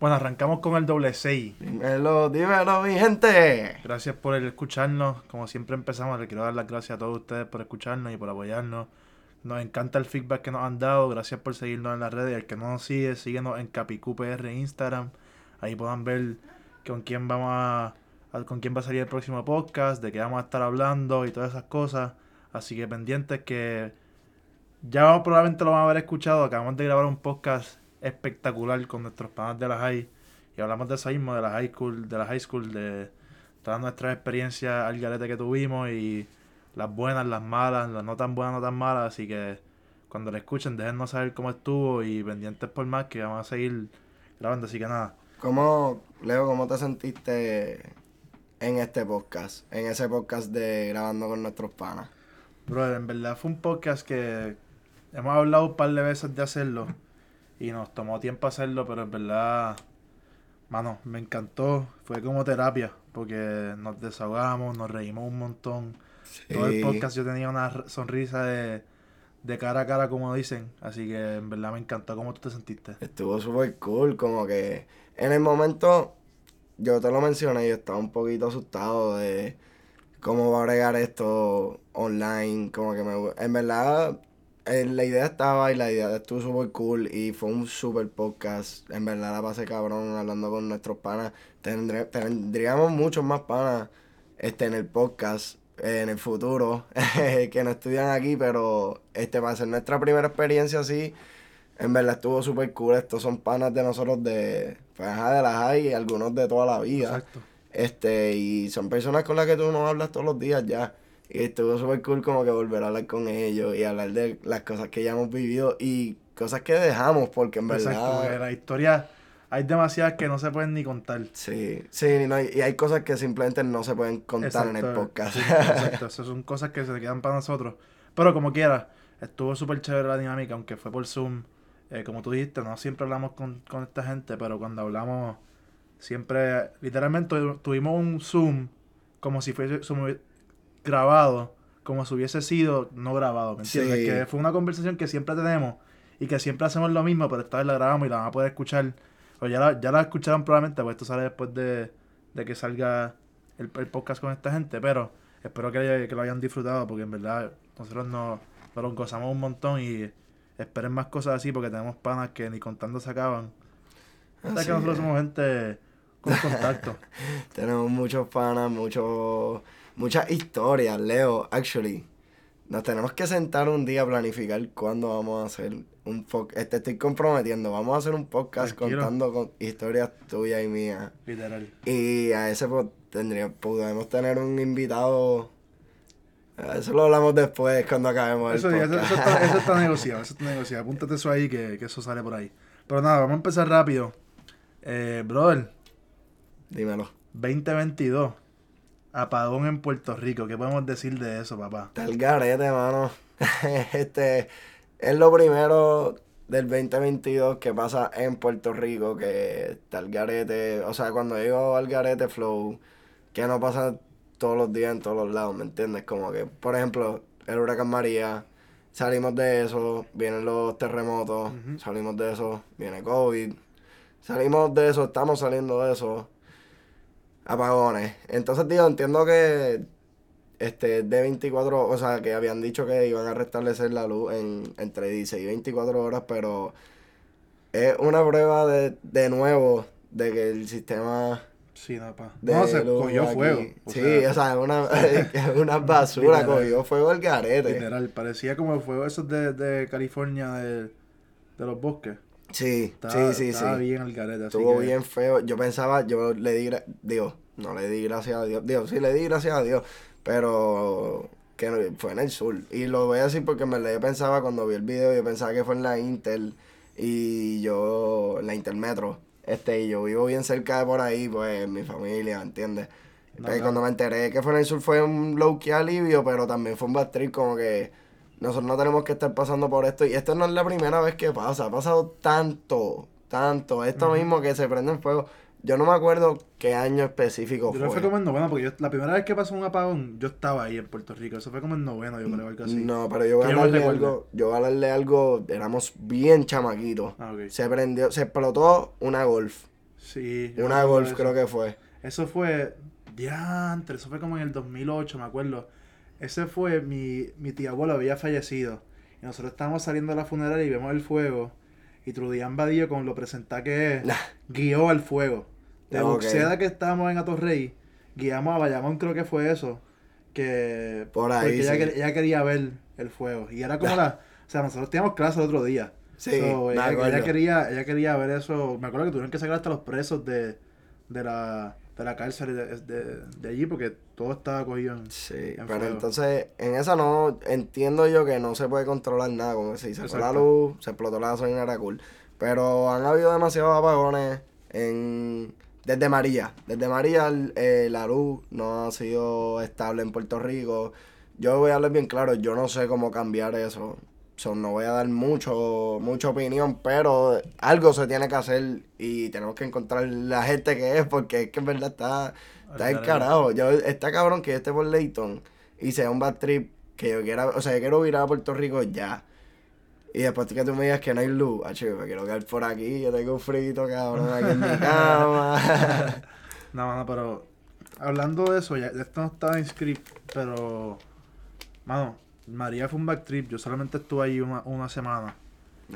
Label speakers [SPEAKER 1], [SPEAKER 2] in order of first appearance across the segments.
[SPEAKER 1] Bueno, arrancamos con el doble 6.
[SPEAKER 2] Dímelo, dímelo, mi gente.
[SPEAKER 1] Gracias por el escucharnos. Como siempre empezamos, le quiero dar las gracias a todos ustedes por escucharnos y por apoyarnos. Nos encanta el feedback que nos han dado. Gracias por seguirnos en las redes. El que no nos sigue, síguenos en CapicúPR Instagram. Ahí puedan ver con quién vamos a, con quién va a salir el próximo podcast, de qué vamos a estar hablando y todas esas cosas. Así que pendientes que ya probablemente lo van a haber escuchado. Acabamos de grabar un podcast espectacular con nuestros panas de la high. Y hablamos de eso mismo, de la high school, de la high school, de todas nuestras experiencias al garete que tuvimos y las buenas, las malas, las no tan buenas, no tan malas, así que cuando lo escuchen déjennos saber cómo estuvo y pendientes por más que vamos a seguir grabando, así que nada.
[SPEAKER 2] ¿Cómo, Leo, cómo te sentiste en este podcast, en ese podcast de grabando con nuestros panas?
[SPEAKER 1] Brother, en verdad fue un podcast que hemos hablado un par de veces de hacerlo y nos tomó tiempo hacerlo, pero en verdad, mano, me encantó. Fue como terapia, porque nos desahogamos, nos reímos un montón. Todo el podcast yo tenía una sonrisa de, de cara a cara, como dicen. Así que en verdad me encantó cómo tú te sentiste.
[SPEAKER 2] Estuvo súper cool, como que en el momento, yo te lo mencioné, yo estaba un poquito asustado de cómo va a bregar esto online, como que me... En verdad eh, la idea estaba y la idea estuvo súper cool y fue un super podcast. En verdad la pasé cabrón hablando con nuestros panas. tendríamos muchos más panas este, en el podcast en el futuro que no estudian aquí, pero este va a ser nuestra primera experiencia así. En verdad estuvo súper cool. Estos son panas de nosotros de, pues, de las hay y algunos de toda la vida. Exacto. Este, y son personas con las que tú no hablas todos los días ya. Y estuvo súper cool como que volver a hablar con ellos y hablar de las cosas que ya hemos vivido y cosas que dejamos, porque en verdad... Exacto,
[SPEAKER 1] la historia hay demasiadas que no se pueden ni contar.
[SPEAKER 2] Sí, sí, y hay cosas que simplemente no se pueden contar en el podcast.
[SPEAKER 1] exacto, esas son cosas que se quedan para nosotros. Pero como quiera, estuvo súper chévere la dinámica, aunque fue por Zoom. Eh, como tú dijiste, no siempre hablamos con, con esta gente, pero cuando hablamos, siempre, literalmente tuvimos un Zoom como si fuese, grabado como si hubiese sido no grabado, ¿me entiendes? Que fue una conversación que siempre tenemos y que siempre hacemos lo mismo, pero esta vez la grabamos y la van a poder escuchar. O ya la, ya la escucharon probablemente, pues esto sale después de, que salga el, podcast con esta gente, pero espero que, que, lo hayan disfrutado porque en verdad nosotros nos, nos gozamos un montón y esperen más cosas así porque tenemos panas que ni contando se acaban. Hasta que nosotros somos gente con contacto.
[SPEAKER 2] tenemos muchos panas, muchos muchas historias, Leo, actually. Nos tenemos que sentar un día a planificar cuándo vamos a hacer un podcast. Te estoy comprometiendo, vamos a hacer un podcast contando con historias tuyas y mías. Literal. Y a ese pues, tendría, podemos tener un invitado. Eso lo hablamos después cuando acabemos
[SPEAKER 1] eso,
[SPEAKER 2] el podcast.
[SPEAKER 1] Eso, está, eso, está, negociado, eso está negociado. Apúntate eso ahí que, que, eso sale por ahí. Pero nada, vamos a empezar rápido. Eh, brother.
[SPEAKER 2] Dímelo.
[SPEAKER 1] 2022 apagón en Puerto Rico. ¿Qué podemos decir de eso, papá?
[SPEAKER 2] Está el garete, mano. este es lo primero del 2022 que pasa en Puerto Rico, que está el garete. O sea, cuando digo al garete flow, que no pasa todos los días en todos los lados, ¿me entiendes? Como que, por ejemplo, el huracán María, salimos de eso, vienen los terremotos, salimos de eso, viene COVID, salimos de eso, estamos saliendo de eso apagones. Entonces, digo, entiendo que este de 24, o sea, que habían dicho que iban a restablecer la luz en entre 16 y 24 horas, pero es una prueba de, de nuevo de que el sistema
[SPEAKER 1] Sí, no, pa. no, se cogió fuego.
[SPEAKER 2] sí, o sea, una, una basura, cogió fuego el garete.
[SPEAKER 1] Literal, parecía como el fuego esos de, de California, de, de los bosques.
[SPEAKER 2] Sí, sí, sí,
[SPEAKER 1] estaba bien el garete.
[SPEAKER 2] Estuvo bien feo. Yo pensaba, yo le di, digo, no le di gracias a Dios. Digo, sí le di gracias a Dios, pero que fue en el sur. Y lo voy a decir porque me yo pensaba cuando vi el video, yo pensaba que fue en la Intel y yo, en la Intermetro. Este, y yo vivo bien cerca de por ahí, pues, mi familia, ¿entiendes? Pues, cuando me enteré que fue en el sur fue un low key alivio, pero también fue un bad como que nosotros no tenemos que estar pasando por esto. Y esto no es la primera vez que pasa. Ha pasado tanto, tanto. Esto mismo que se prende en fuego. Yo no me acuerdo qué año específico
[SPEAKER 1] yo fue. fue como en noveno, porque la primera vez que pasó un apagón, yo estaba ahí en Puerto Rico. Eso fue como en noveno, yo creo, algo así.
[SPEAKER 2] No, pero yo voy a hablarle algo. Yo voy a hablarle algo. Éramos bien chamaquitos. Ah, Se prendió, se explotó una golf.
[SPEAKER 1] Sí. yo
[SPEAKER 2] Una golf creo que fue.
[SPEAKER 1] Eso fue. Diantre, eso fue como en el 2008, me acuerdo. Ese fue mi, mi tía abuela había fallecido. Y nosotros estábamos saliendo de la funeraria y vemos el fuego. Y Trudian Badillo, con lo presentado que es,
[SPEAKER 2] Nah.
[SPEAKER 1] guió al fuego. De. Buxeda que estábamos en Atorrey, guiamos a Bayamón, creo que fue eso. Que.
[SPEAKER 2] Por ahí,
[SPEAKER 1] Porque ella,
[SPEAKER 2] sí.
[SPEAKER 1] quer- ella quería ver el fuego. Y era como la. O sea, nosotros teníamos clase el otro día.
[SPEAKER 2] Sí,
[SPEAKER 1] So, ella, ella quería, ella quería ver eso. Me acuerdo que tuvieron que sacar hasta los presos de, de la, de la cárcel de, de, de allí porque todo estaba cogido en.
[SPEAKER 2] Sí,
[SPEAKER 1] en
[SPEAKER 2] pero
[SPEAKER 1] fuego.
[SPEAKER 2] entonces en esa no entiendo yo que no se puede controlar nada, como que se sacó la luz, se explotó la gasolina, era cool. Pero han habido demasiados apagones en desde María. Desde María eh, la luz no ha sido estable en Puerto Rico. Yo voy a hablar bien claro, yo no sé cómo cambiar eso. So, no voy a dar mucho, mucha opinión, pero algo se tiene que hacer y tenemos que encontrar la gente que es, porque es que en verdad está, está carajo. Yo, está cabrón que yo esté por Leyton y sea un bad trip que yo quiera, o sea, yo quiero virar a Puerto Rico ya. Y después que tú me digas que no hay luz, ah, chico, me quiero quedar por aquí, yo tengo un frito, cabrón, aquí en mi cama.
[SPEAKER 1] No, no, pero. Hablando de eso, ya esto no estaba en script, pero. Mano, María fue un backtrip. Yo solamente estuve ahí una, una semana.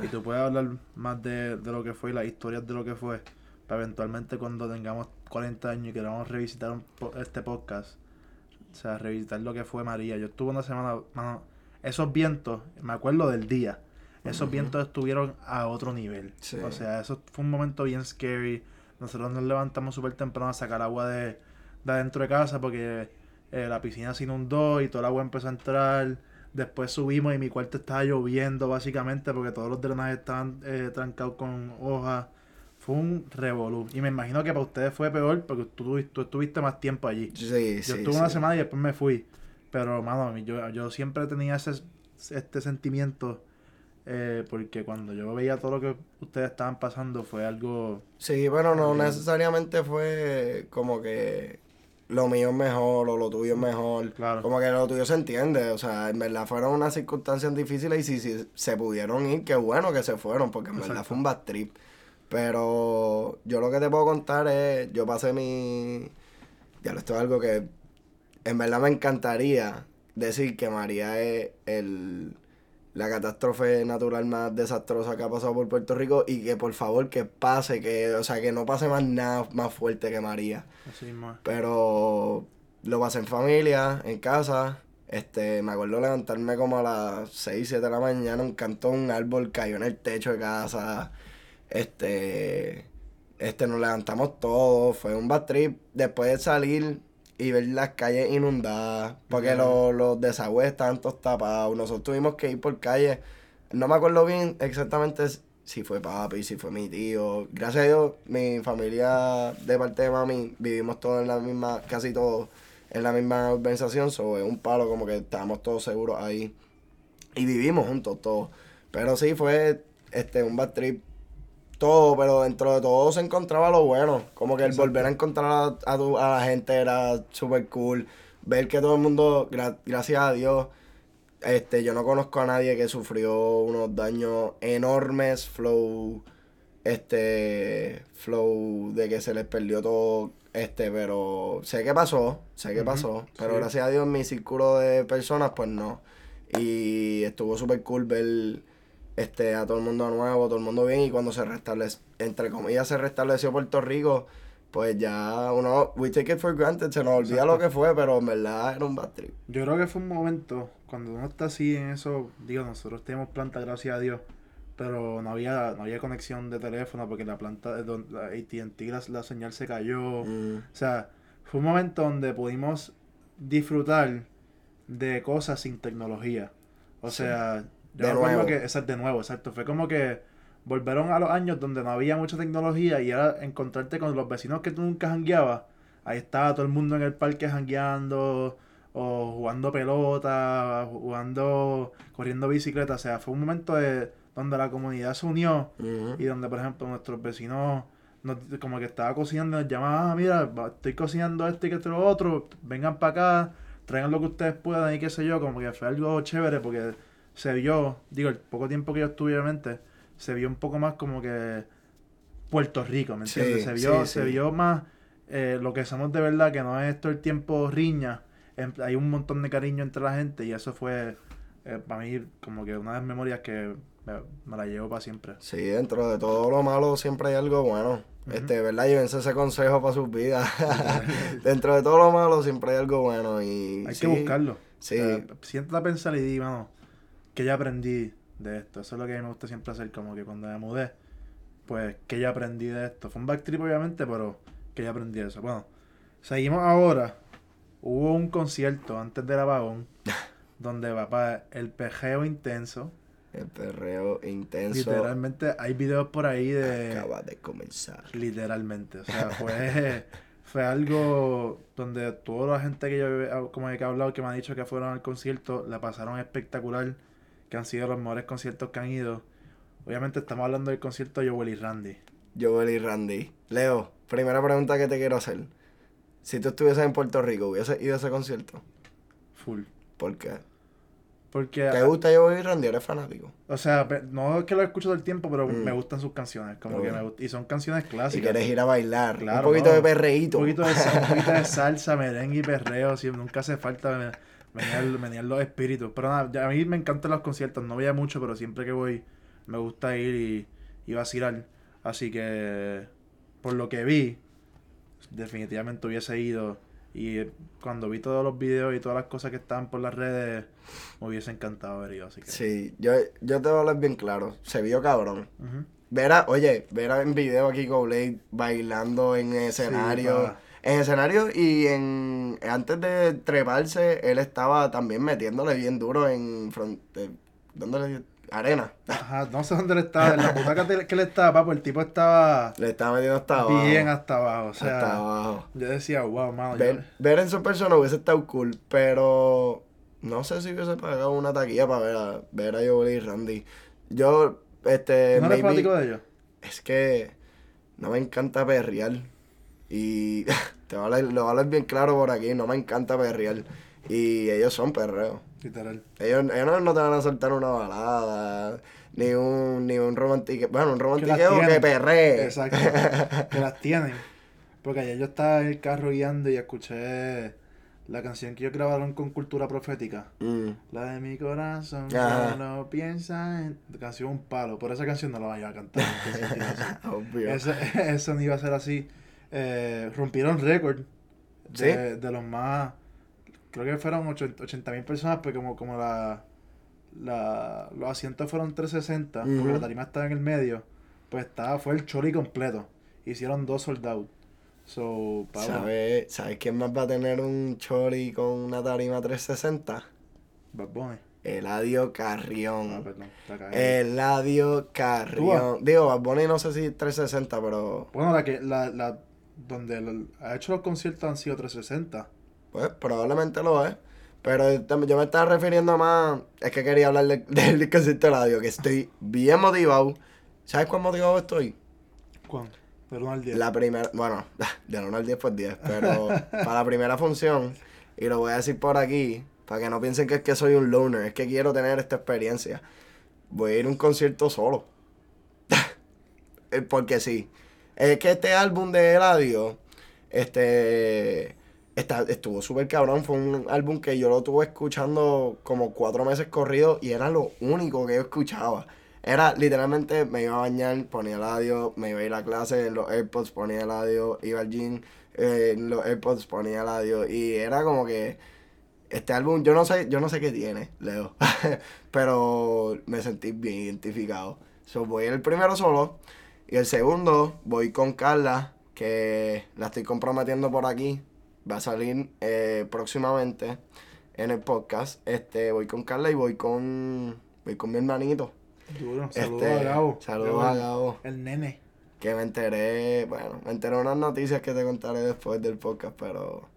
[SPEAKER 1] Y tú puedes hablar más de, de lo que fue y las historias de lo que fue. Para eventualmente cuando tengamos 40 años y queramos revisitar un este podcast. O sea, revisitar lo que fue María. Yo estuve una semana, mano, esos vientos, me acuerdo del día. Esos vientos estuvieron a otro nivel.
[SPEAKER 2] Sí.
[SPEAKER 1] O sea, eso fue un momento bien scary. Nosotros nos levantamos súper temprano a sacar agua de, de adentro de casa porque eh, la piscina se inundó y toda el agua empezó a entrar. Después subimos y mi cuarto estaba lloviendo básicamente porque todos los drenajes estaban eh, trancados con hojas. Fue un revolú. Y me imagino que para ustedes fue peor porque tú, tú estuviste más tiempo allí.
[SPEAKER 2] Sí,
[SPEAKER 1] Yo
[SPEAKER 2] sí,
[SPEAKER 1] estuve una semana y después me fui. Pero, mano, yo, yo siempre tenía ese, este sentimiento. eh, porque cuando yo veía todo lo que ustedes estaban pasando fue algo...
[SPEAKER 2] Sí, pero no necesariamente fue como que lo mío es mejor o lo tuyo es mejor.
[SPEAKER 1] Claro.
[SPEAKER 2] Como que lo tuyo se entiende, o sea, en verdad fueron unas circunstancias difíciles y si, si se pudieron ir, qué bueno que se fueron, porque en verdad fue un bad trip. Pero yo lo que te puedo contar es, yo pasé mi... Ya esto es algo que en verdad me encantaría decir que María es el, la catástrofe natural más desastrosa que ha pasado por Puerto Rico y que por favor que pase, que, o sea, que no pase más nada más fuerte que María.
[SPEAKER 1] Así es.
[SPEAKER 2] Pero lo pasé en familia, en casa. Este, me acuerdo levantarme como a las 6, 7 de la mañana, un canto de un árbol cayó en el techo de casa. Este, este, nos levantamos todos, fue un bad trip. Después de salir y ver las calles inundadas, porque los, los desagües estaban todos tapados. Nosotros tuvimos que ir por calle. No me acuerdo bien exactamente si fue papi, si fue mi tío. Gracias a Dios, mi familia de parte de mami vivimos todos en la misma, casi todos en la misma organización. So, es un palo como que estábamos todos seguros ahí. Y vivimos juntos todos. Pero sí fue este un bad trip todo, pero dentro de todo se encontraba lo bueno. Como que el
[SPEAKER 1] Exacto.
[SPEAKER 2] volver a encontrar a, a tu- a la gente era súper cool. Ver que todo el mundo, gra- gracias a Dios, este, yo no conozco a nadie que sufrió unos daños enormes, flow, este, flow de que se les perdió todo, este, pero sé que pasó, sé que
[SPEAKER 1] Ujú,
[SPEAKER 2] pasó, pero
[SPEAKER 1] sí.
[SPEAKER 2] gracias a Dios mi círculo de personas, pues no. Y estuvo súper cool ver este, a todo el mundo nuevo, todo el mundo bien, y cuando se restableció, entre comillas, se restableció Puerto Rico, pues ya uno, we take it for granted, se nos olvida lo que fue, pero en verdad era un bad trip.
[SPEAKER 1] Yo creo que fue un momento, cuando uno está así en eso, digo, nosotros tenemos planta, gracias a Dios, pero no había, no había conexión de teléfono porque la planta, don- la AT&T, la, la señal se cayó.
[SPEAKER 2] Mm.
[SPEAKER 1] O sea, fue un momento donde pudimos disfrutar de cosas sin tecnología. O
[SPEAKER 2] Sí.
[SPEAKER 1] sea, yo
[SPEAKER 2] De nuevo.
[SPEAKER 1] que, exacto, de nuevo, exacto. Fue como que volvieron a los años donde no había mucha tecnología y era encontrarte con los vecinos que tú nunca jangueabas. Ahí estaba todo el mundo en el parque jangueando, o jugando pelota, jugando, corriendo bicicleta. O sea, fue un momento de, donde la comunidad se unió y donde, por ejemplo, nuestros vecinos, nos- como que estaba cocinando, nos llamaban, ah, mira, estoy cocinando esto y que esto y lo otro, vengan para acá, traigan lo que ustedes puedan y qué sé yo, como que fue algo chévere porque se vio, digo, el poco tiempo que yo estuve, obviamente, se vio un poco más como que Puerto Rico, ¿me
[SPEAKER 2] Sí,
[SPEAKER 1] entiendes? se vio,
[SPEAKER 2] sí,
[SPEAKER 1] se
[SPEAKER 2] sí.
[SPEAKER 1] vio más eh, lo que somos de verdad, que no es todo el tiempo riña. En- hay un montón de cariño entre la gente y eso fue eh, para mí como que una de las memorias que me, me la llevo para siempre.
[SPEAKER 2] Sí, dentro de todo lo malo siempre hay algo bueno. Este, ¿verdad? Llévense ese consejo para sus vidas. dentro de todo lo malo siempre hay algo bueno y...
[SPEAKER 1] Hay que buscarlo.
[SPEAKER 2] Sí,
[SPEAKER 1] Eh, siéntate a pensar y di, mano, que ya aprendí de esto. Eso es lo que a mí me gusta siempre hacer, como que cuando me mudé, pues, que ya aprendí de esto. Fue un backtrip, obviamente, pero que ya aprendí eso. Bueno, seguimos ahora. Hubo un concierto antes del apagón, donde, papá, el pejeo intenso.
[SPEAKER 2] el perreo intenso
[SPEAKER 1] Literalmente, hay videos por ahí de...
[SPEAKER 2] acaba de comenzar.
[SPEAKER 1] Literalmente, o sea, fue, fue algo donde toda la gente que yo como que he hablado que me ha dicho que fueron al concierto, la pasaron espectacular, que han sido los mejores conciertos que han ido. Obviamente estamos hablando del concierto de Joel y Randy.
[SPEAKER 2] Joel y Randy. Leo, primera pregunta que te quiero hacer. Si tú estuvieses en Puerto Rico, ¿hubieses ido a ese concierto?
[SPEAKER 1] Full.
[SPEAKER 2] ¿Por qué?
[SPEAKER 1] Porque,
[SPEAKER 2] ¿Te gusta Joel y Randy? ¿Eres fanático?
[SPEAKER 1] o sea, no es que lo escucho todo el tiempo, pero
[SPEAKER 2] Mm.
[SPEAKER 1] me gustan sus canciones, como que me y son canciones
[SPEAKER 2] Si
[SPEAKER 1] clásicas.
[SPEAKER 2] quieres ir a bailar,
[SPEAKER 1] Claro,
[SPEAKER 2] un poquito
[SPEAKER 1] no.
[SPEAKER 2] de perreíto.
[SPEAKER 1] Un poquito de, un poquito de salsa, merengue y perreo, sí, nunca hace falta menear, menear los espíritus. Pero nada, a mí me encantan los conciertos, no voy a mucho, pero siempre que voy me gusta ir y, y vacilar. Así que, por lo que vi, definitivamente hubiese ido. Y eh, cuando vi todos los videos y todas las cosas que estaban por las redes, me hubiese encantado haber ido. Así que,
[SPEAKER 2] Sí, yo, yo te voy a hablar bien claro. Se vio cabrón.
[SPEAKER 1] Ujú.
[SPEAKER 2] Verá, oye, verá en video aquí con Blade bailando en escenario. En escenario y en antes de treparse, él estaba también metiéndole bien duro en front, eh, ¿dónde le dio? Arena.
[SPEAKER 1] Ajá, no sé dónde él estaba, en la butaca que él estaba, papo, el tipo estaba
[SPEAKER 2] Le estaba metiendo hasta abajo.
[SPEAKER 1] bien hasta abajo. O sea,
[SPEAKER 2] hasta abajo.
[SPEAKER 1] Yo decía, wow, mano. yo-
[SPEAKER 2] Ver, ver en su persona hubiese estado cool, pero no sé si hubiese pagado una taquilla para ver a, ver a Joel y Randy. Yo, este,
[SPEAKER 1] ¿No eres
[SPEAKER 2] maybe-
[SPEAKER 1] fanático de ellos?
[SPEAKER 2] es que no me encanta perrear. Y te voy a hablar, lo voy a hablar bien claro por aquí, no me encanta perrear. Y ellos son perreos.
[SPEAKER 1] Literal.
[SPEAKER 2] Ellos, ellos no, no te van a soltar una balada, ni un, ni un romantique, bueno, un
[SPEAKER 1] Que
[SPEAKER 2] romantiqueo que, perree.
[SPEAKER 1] Exacto. que las tienen. Porque ayer yo estaba en el carro guiando y escuché la canción que ellos grabaron con Cultura Profética.
[SPEAKER 2] Mm.
[SPEAKER 1] La de mi corazón,
[SPEAKER 2] Ajá.
[SPEAKER 1] solo piensa en... Canción un palo. Por esa canción no la vaya a cantar. no.
[SPEAKER 2] Obvio.
[SPEAKER 1] Eso, eso no iba a ser así. Eh, rompieron récord de, de los más. Creo que fueron 80 mil personas, pero como, como la, la, los asientos fueron 360, porque
[SPEAKER 2] Ujú.
[SPEAKER 1] la tarima estaba en el medio, pues estaba, fue el chori completo. Hicieron dos soldados. So, pavo,
[SPEAKER 2] ¿Sabes ¿Sabes quién más va a tener un chori con una tarima 360?
[SPEAKER 1] Bad Bunny.
[SPEAKER 2] Eladio
[SPEAKER 1] Ah,
[SPEAKER 2] Carrión.
[SPEAKER 1] perdón, la cagué.
[SPEAKER 2] Eladio Carrión. Digo, Bad Bunny no sé si 360, pero
[SPEAKER 1] Bueno, la que, la, la, donde ha hecho los conciertos han sido 360.
[SPEAKER 2] pues probablemente lo es. Pero tam- yo me estaba refiriendo más, es que quería hablar de- del concierto de Eladio, que estoy bien motivado. ¿Sabes cuán motivado estoy?
[SPEAKER 1] ¿Cuándo? Del 1 al 10.
[SPEAKER 2] La primera, bueno, del 1 al 10 pues 10, pero para la primera función, y lo voy a decir por aquí, para que no piensen que es que soy un loner, es que quiero tener esta experiencia. Voy a ir a un concierto solo. Eh, Porque sí. Es que este álbum de Eladio, este, está, estuvo súper cabrón. Fue un álbum que yo lo tuve escuchando como cuatro meses corrido y era lo único que yo escuchaba. Era literalmente, me iba a bañar, ponía el audio, me iba a ir a clase, en los AirPods ponía el audio, iba al gym, eh, en los AirPods ponía el audio y era como que este álbum, yo no sé, yo no sé qué tiene, Leo, pero me sentí bien identificado. So, voy el primero solo y el segundo voy con Carla, que la estoy comprometiendo por aquí, va a salir eh, próximamente en el podcast. Este, voy con Carla y voy con, voy con mi hermanito.
[SPEAKER 1] Duro. Saludos
[SPEAKER 2] Este,
[SPEAKER 1] a Gabo.
[SPEAKER 2] saludos a
[SPEAKER 1] el-
[SPEAKER 2] Gabo.
[SPEAKER 1] El nene.
[SPEAKER 2] Que me enteré, bueno, me enteré unas noticias que te contaré después del podcast, pero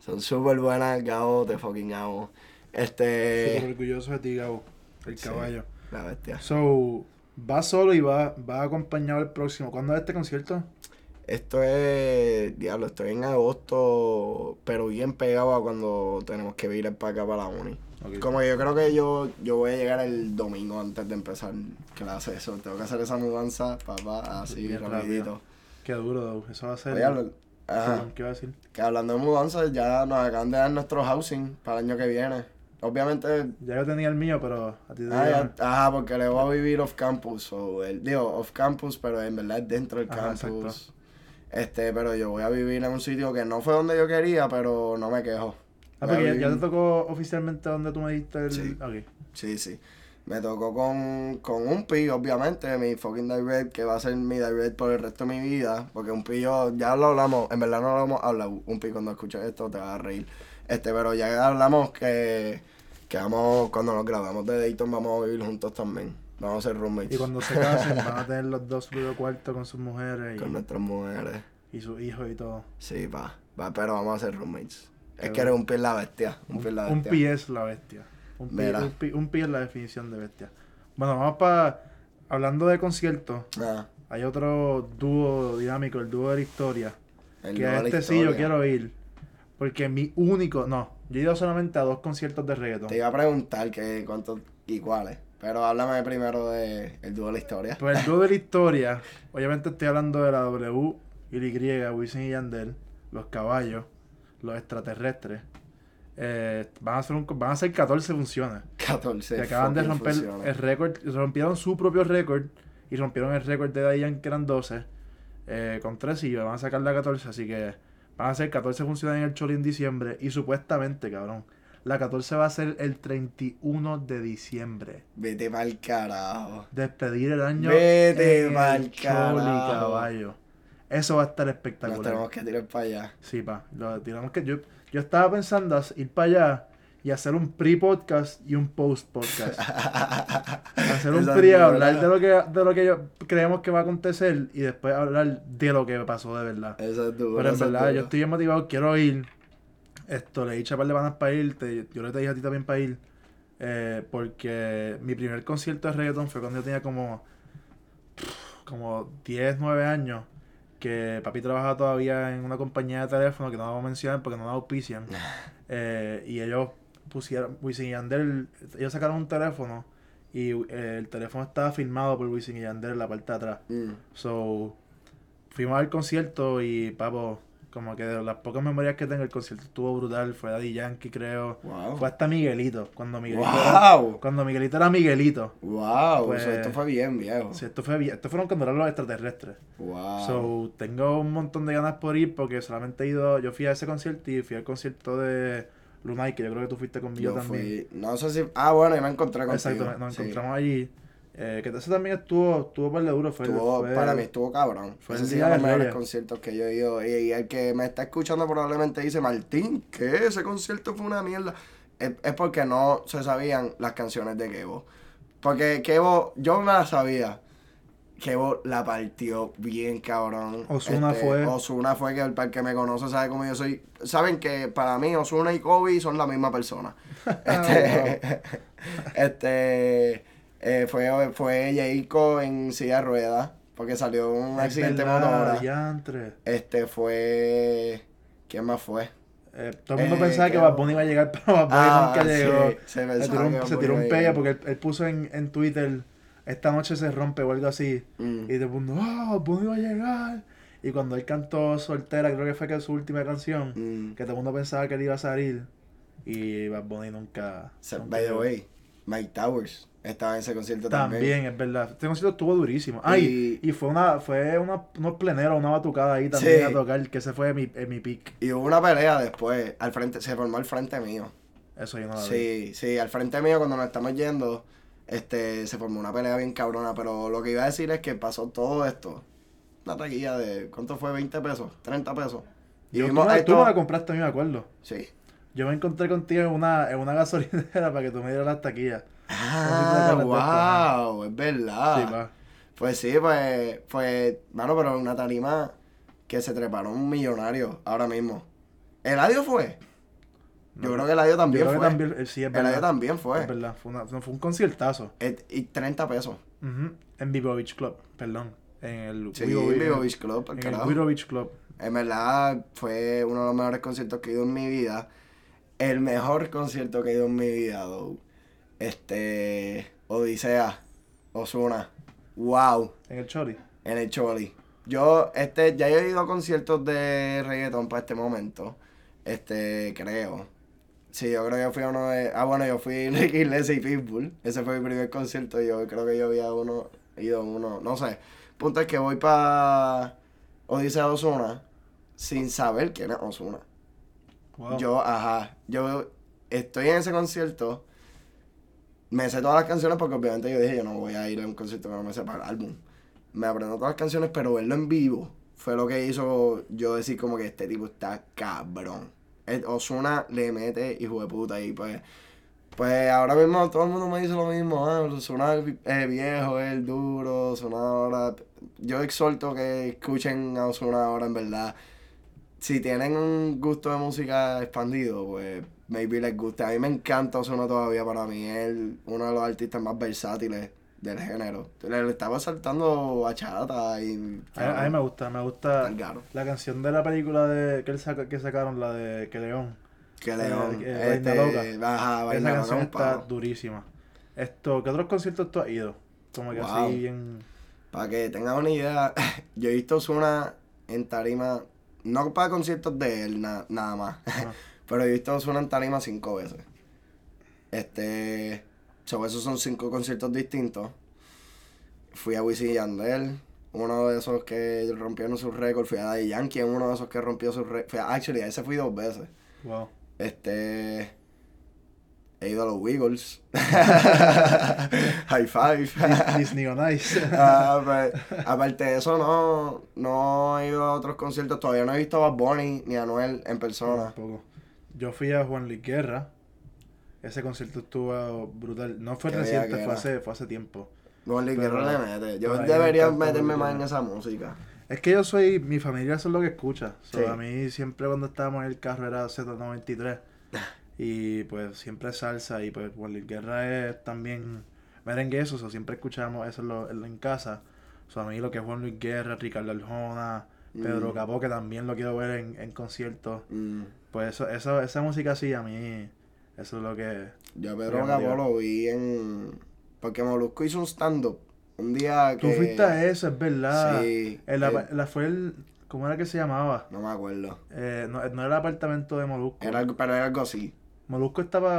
[SPEAKER 2] son súper buenas, Gabo, te fucking amo.
[SPEAKER 1] Súper
[SPEAKER 2] Este,
[SPEAKER 1] orgulloso de ti, Gabo. El
[SPEAKER 2] Sí.
[SPEAKER 1] caballo.
[SPEAKER 2] la bestia.
[SPEAKER 1] So, va solo y va, va acompañado el próximo. ¿Cuándo es este concierto?
[SPEAKER 2] Esto es, diablo, estoy en agosto, pero bien pegado a cuando tenemos que ir para acá para la uni. Como yo creo que yo, yo voy a llegar el domingo antes de empezar clase. Eso, tengo que hacer esa mudanza, papá, así,
[SPEAKER 1] Bien
[SPEAKER 2] rapidito.
[SPEAKER 1] Qué duro, Doug. Eso va a ser.
[SPEAKER 2] Oye, ajá,
[SPEAKER 1] ¿Qué iba a decir?
[SPEAKER 2] que hablando de mudanza, ya nos acaban de dar nuestro housing para el año que viene. Obviamente,
[SPEAKER 1] Ya yo tenía el mío, pero a ti te
[SPEAKER 2] ah, ajá, porque le voy a vivir off campus, o el, digo, off campus, pero en verdad es dentro del
[SPEAKER 1] Ajá,
[SPEAKER 2] campus. Este, pero yo voy a vivir en un sitio que no fue donde yo quería, pero no me quejo.
[SPEAKER 1] Ah,
[SPEAKER 2] Voy
[SPEAKER 1] porque ya, te tocó oficialmente donde tú me diste el.
[SPEAKER 2] Sí. Sí, sí. Me tocó con, con un pi, obviamente, mi fucking direct, que va a ser mi direct por el resto de mi vida. Porque un pi yo, ya lo hablamos, en verdad no lo hemos hablado. Un pi cuando escuches esto te va a reír. Este, pero ya hablamos que, que vamos, cuando nos grabamos de Dayton vamos a vivir juntos también. Vamos a ser roommates.
[SPEAKER 1] Y cuando se casen, van a tener los dos su propio cuarto con sus mujeres
[SPEAKER 2] Con
[SPEAKER 1] y,
[SPEAKER 2] nuestras mujeres.
[SPEAKER 1] y sus hijos y todo.
[SPEAKER 2] Sí, va, va, pero vamos a ser roommates. Es que eres un pi en la bestia. Un,
[SPEAKER 1] Un,
[SPEAKER 2] la
[SPEAKER 1] un
[SPEAKER 2] bestia.
[SPEAKER 1] pi es la bestia. Un pi,
[SPEAKER 2] Mira.
[SPEAKER 1] un, pi, un pi es la definición de bestia. Bueno, vamos para. Hablando de conciertos,
[SPEAKER 2] Ah,
[SPEAKER 1] hay otro dúo dinámico, el dúo de la historia.
[SPEAKER 2] el
[SPEAKER 1] que a este sí yo quiero ir. Porque mi único. No, yo he ido solamente a dos conciertos de reggaeton.
[SPEAKER 2] Te iba a preguntar que cuántos y cuáles. Pero háblame primero de el dúo de la historia.
[SPEAKER 1] Pues el dúo de la historia, obviamente estoy hablando de la W y la Y, Wisin y Yandel, los caballos, los extraterrestres. Eh, van, a hacer un, van a hacer 14 funciones.
[SPEAKER 2] 14.
[SPEAKER 1] que acaban de romper
[SPEAKER 2] funciones.
[SPEAKER 1] el récord, rompieron su propio récord y rompieron el récord de Yankee, que eran 12, eh, con 3 y van a sacar la 14, así que van a ser 14 funciones en el Choli en diciembre y supuestamente, cabrón, la 14 va a ser el 31 de diciembre.
[SPEAKER 2] Vete pa'l carajo.
[SPEAKER 1] Despedir el año
[SPEAKER 2] Vete pa'l
[SPEAKER 1] Choli,
[SPEAKER 2] carajo.
[SPEAKER 1] caballo. Eso va a estar
[SPEAKER 2] Nos
[SPEAKER 1] espectacular.
[SPEAKER 2] tenemos que tirar para allá.
[SPEAKER 1] Sí, pa. Lo tiramos que yo, yo estaba pensando ir para allá y hacer un pre-podcast y un post-podcast. hacer un pre, hablar de lo que de lo que yo creemos que va a acontecer y después hablar de lo que pasó de verdad. Pero en verdad, yo estoy bien motivado, quiero ir. Esto, le dicho a par de panas para ir, te- yo le te dije a ti también para ir. eh, porque mi primer concierto de reggaeton fue cuando yo tenía como, como 10, 9 años. Que papi trabajaba todavía en una compañía de teléfono que no vamos a mencionar porque no nos auspician. Eh, y ellos pusieron, Wisin y Yandel, ellos sacaron un teléfono y eh, el teléfono estaba filmado por Wisin y Yandel en la parte de atrás.
[SPEAKER 2] Mm.
[SPEAKER 1] So, fuimos al concierto y, papo, como que de las pocas memorias que tengo, el concierto estuvo brutal. Fue Daddy Yankee, creo.
[SPEAKER 2] Wow.
[SPEAKER 1] Fue hasta Miguelito. Cuando Miguelito, era, cuando Miguelito era Miguelito.
[SPEAKER 2] Wow.
[SPEAKER 1] Pues-
[SPEAKER 2] esto fue bien, viejo.
[SPEAKER 1] Sí, esto fue bien- Estos fueron cuando eran los extraterrestres.
[SPEAKER 2] Wow.
[SPEAKER 1] So, tengo un montón de ganas por ir porque solamente he ido. Yo fui a ese concierto y fui al concierto de Lunay, que yo creo que tú fuiste conmigo
[SPEAKER 2] yo
[SPEAKER 1] también.
[SPEAKER 2] fui. No sé si. Ah, bueno, y me encontré contigo.
[SPEAKER 1] Exacto, nos
[SPEAKER 2] sí.
[SPEAKER 1] encontramos allí. Eh, que ese también estuvo, estuvo por de duro. Fue,
[SPEAKER 2] Estuvo-
[SPEAKER 1] fue-
[SPEAKER 2] para mí estuvo cabrón.
[SPEAKER 1] fue
[SPEAKER 2] Ese
[SPEAKER 1] el
[SPEAKER 2] sí de los conciertos que yo he ido. Y, y el que me está escuchando probablemente dice, Martín, ¿qué? Ese concierto fue una mierda. Es, es porque no se sabían las canciones de Kevo. Porque Kevo, yo me las sabía. Kevo la partió bien cabrón.
[SPEAKER 1] Ozuna fue.
[SPEAKER 2] Osuna fue que el para el que me conoce sabe cómo yo soy. Saben que para mí Osuna y Kobe son la misma persona. Este, este eh, fue, fue Jayco en silla de ruedas. Porque salió un
[SPEAKER 1] Es
[SPEAKER 2] accidente motora. Este fue. ¿Quién más fue?
[SPEAKER 1] Eh, todo el mundo
[SPEAKER 2] Eh,
[SPEAKER 1] pensaba que Bad Bunny iba a llegar, pero Bad Bunny
[SPEAKER 2] Ah,
[SPEAKER 1] nunca
[SPEAKER 2] sí,
[SPEAKER 1] llegó.
[SPEAKER 2] se
[SPEAKER 1] Se tiró un, se tiró un pella porque él, él puso en, en Twitter, esta noche se rompe o algo así.
[SPEAKER 2] Mm.
[SPEAKER 1] Y de mundo, ah, Bad Bunny va a llegar. Y cuando él cantó Soltera, creo que fue que su última canción,
[SPEAKER 2] Mm.
[SPEAKER 1] que todo el mundo pensaba que él iba a salir. Y Bad Bunny nunca.
[SPEAKER 2] So,
[SPEAKER 1] nunca
[SPEAKER 2] by the way, Mike Towers estaba en ese concierto también.
[SPEAKER 1] También, es verdad. Este concierto estuvo durísimo. Ay, y, fue una, fue una, unos pleneros, una batucada ahí también
[SPEAKER 2] Sí.
[SPEAKER 1] a tocar, que ese fue mi, en mi pick.
[SPEAKER 2] Y hubo una pelea después, al frente, se formó al frente mío.
[SPEAKER 1] Eso yo no vi.
[SPEAKER 2] Sí, sí, al frente mío cuando nos estamos yendo, este, se formó una pelea bien cabrona, pero lo que iba a decir es que pasó todo esto. Una taquilla de, ¿cuánto fue? ¿20 pesos? ¿30 pesos? Y
[SPEAKER 1] Yo, tú,
[SPEAKER 2] vimos
[SPEAKER 1] tú
[SPEAKER 2] esto-
[SPEAKER 1] me la compraste a mí, me acuerdo.
[SPEAKER 2] Sí.
[SPEAKER 1] Yo me encontré contigo en una, en una gasolinera para que tú me dieras las taquillas.
[SPEAKER 2] Ah,
[SPEAKER 1] No sé
[SPEAKER 2] wow, es verdad.
[SPEAKER 1] Sí, va.
[SPEAKER 2] Pues sí, pues, pues, mano, pero una tarima que se treparon un millonario ahora mismo. ¿Eladio fue? Yo creo que Eladio también
[SPEAKER 1] Yo creo
[SPEAKER 2] fue.
[SPEAKER 1] que también, eh, sí, es verdad.
[SPEAKER 2] también fue.
[SPEAKER 1] Es verdad, fue, una- fue un conciertazo.
[SPEAKER 2] Et- y 30 pesos.
[SPEAKER 1] En Vivo Beach Club, perdón. En el
[SPEAKER 2] Sí,
[SPEAKER 1] Vivo,
[SPEAKER 2] Vivo Beach Club,
[SPEAKER 1] En el
[SPEAKER 2] carajo.
[SPEAKER 1] Vivo Beach Club.
[SPEAKER 2] En verdad fue uno de los mejores conciertos que he ido en mi vida. el mejor concierto que he ido en mi vida, though. Este. Odisea. Osuna. Wow.
[SPEAKER 1] En el Chori.
[SPEAKER 2] En el Choli. Yo, este, ya he ido a conciertos de reggaeton para este momento. Este, creo. Sí, yo creo que yo fui a uno de. Ah, bueno, yo fui Ricky Iglesias y Pitbull. Ese fue mi primer concierto. Yo creo que yo había uno, ido a uno. No sé. Punto es que voy para Odisea Osuna sin saber quién es Osuna.
[SPEAKER 1] Wow.
[SPEAKER 2] Yo, ajá. Yo estoy en ese concierto. Me sé todas las canciones porque obviamente yo dije, yo no voy a ir a un concierto que no me sepa el álbum. Me aprendo todas las canciones, pero verlo en vivo fue lo que hizo yo decir como que este tipo está cabrón. Osuna le mete hijo de puta y pues... Pues ahora mismo todo el mundo me dice lo mismo, ah, Ozuna es viejo, es duro, Ozuna ahora... Yo exhorto que escuchen a Ozuna ahora en verdad. Si tienen un gusto de música expandido, pues maybe les guste. A mí me encanta Ozuna todavía, para mí es uno de los artistas más versátiles del género. Le, le estaba saltando bachata y...
[SPEAKER 1] A, a mí me gusta, me gusta la canción de la película de que, saca, que sacaron, la de Que León.
[SPEAKER 2] Que León,
[SPEAKER 1] Eh, eh,
[SPEAKER 2] este, ajá,
[SPEAKER 1] Esa
[SPEAKER 2] Loca,
[SPEAKER 1] canción está durísima. Esto, ¿qué otros conciertos tú has ido? Como que
[SPEAKER 2] Wow.
[SPEAKER 1] así bien...
[SPEAKER 2] Para que tengan una idea, yo he visto Ozuna en tarima, no para conciertos de él na- nada más,
[SPEAKER 1] Ajá.
[SPEAKER 2] pero he visto Ozuna en tarima cinco veces. Este, so, esos son cinco conciertos distintos. Fui a Wisin y Yandel, uno de esos que rompieron su récord. Fui a Daddy Yankee, uno de esos que rompió su récord. Actually, a ese fui dos veces.
[SPEAKER 1] Wow.
[SPEAKER 2] Este. He ido a los Wiggles. High five.
[SPEAKER 1] Disney on Ice.
[SPEAKER 2] Ah, pues, aparte de eso, no, no he ido a otros conciertos. Todavía no he visto a Bad Bunny ni a Noel en persona.
[SPEAKER 1] Tampoco. Yo fui a Juan Luis Guerra. Ese concierto estuvo brutal. No fue
[SPEAKER 2] Qué
[SPEAKER 1] reciente, fue hace, fue hace tiempo.
[SPEAKER 2] No, el Guerrero le mete. Yo debería meterme más en esa música.
[SPEAKER 1] Es que yo soy, mi familia eso es lo que escucha. So,
[SPEAKER 2] Sí.
[SPEAKER 1] A mí siempre cuando estábamos en el carro era Z93. y pues siempre salsa y pues Juan Luis Guerra es también merengue eso, so, siempre escuchamos eso en, lo- en, en casa. So, a mí lo que es Juan Luis Guerra, Ricardo Arjona, Pedro
[SPEAKER 2] Mm.
[SPEAKER 1] Capó, que también lo quiero ver en, en conciertos.
[SPEAKER 2] Mm.
[SPEAKER 1] Pues eso, eso, esa música sí, a mí, eso es lo que...
[SPEAKER 2] Yo Pedro Capó lo vi en. Porque Molusco hizo un stand-up. Un día que.
[SPEAKER 1] Tú fuiste a eso, es verdad.
[SPEAKER 2] Sí.
[SPEAKER 1] El
[SPEAKER 2] eh,
[SPEAKER 1] apa- la, fue el... ¿Cómo era que se llamaba?
[SPEAKER 2] no me acuerdo.
[SPEAKER 1] Eh, no, no era el apartamento de Molusco.
[SPEAKER 2] Era, pero era algo así.
[SPEAKER 1] Molusco estaba...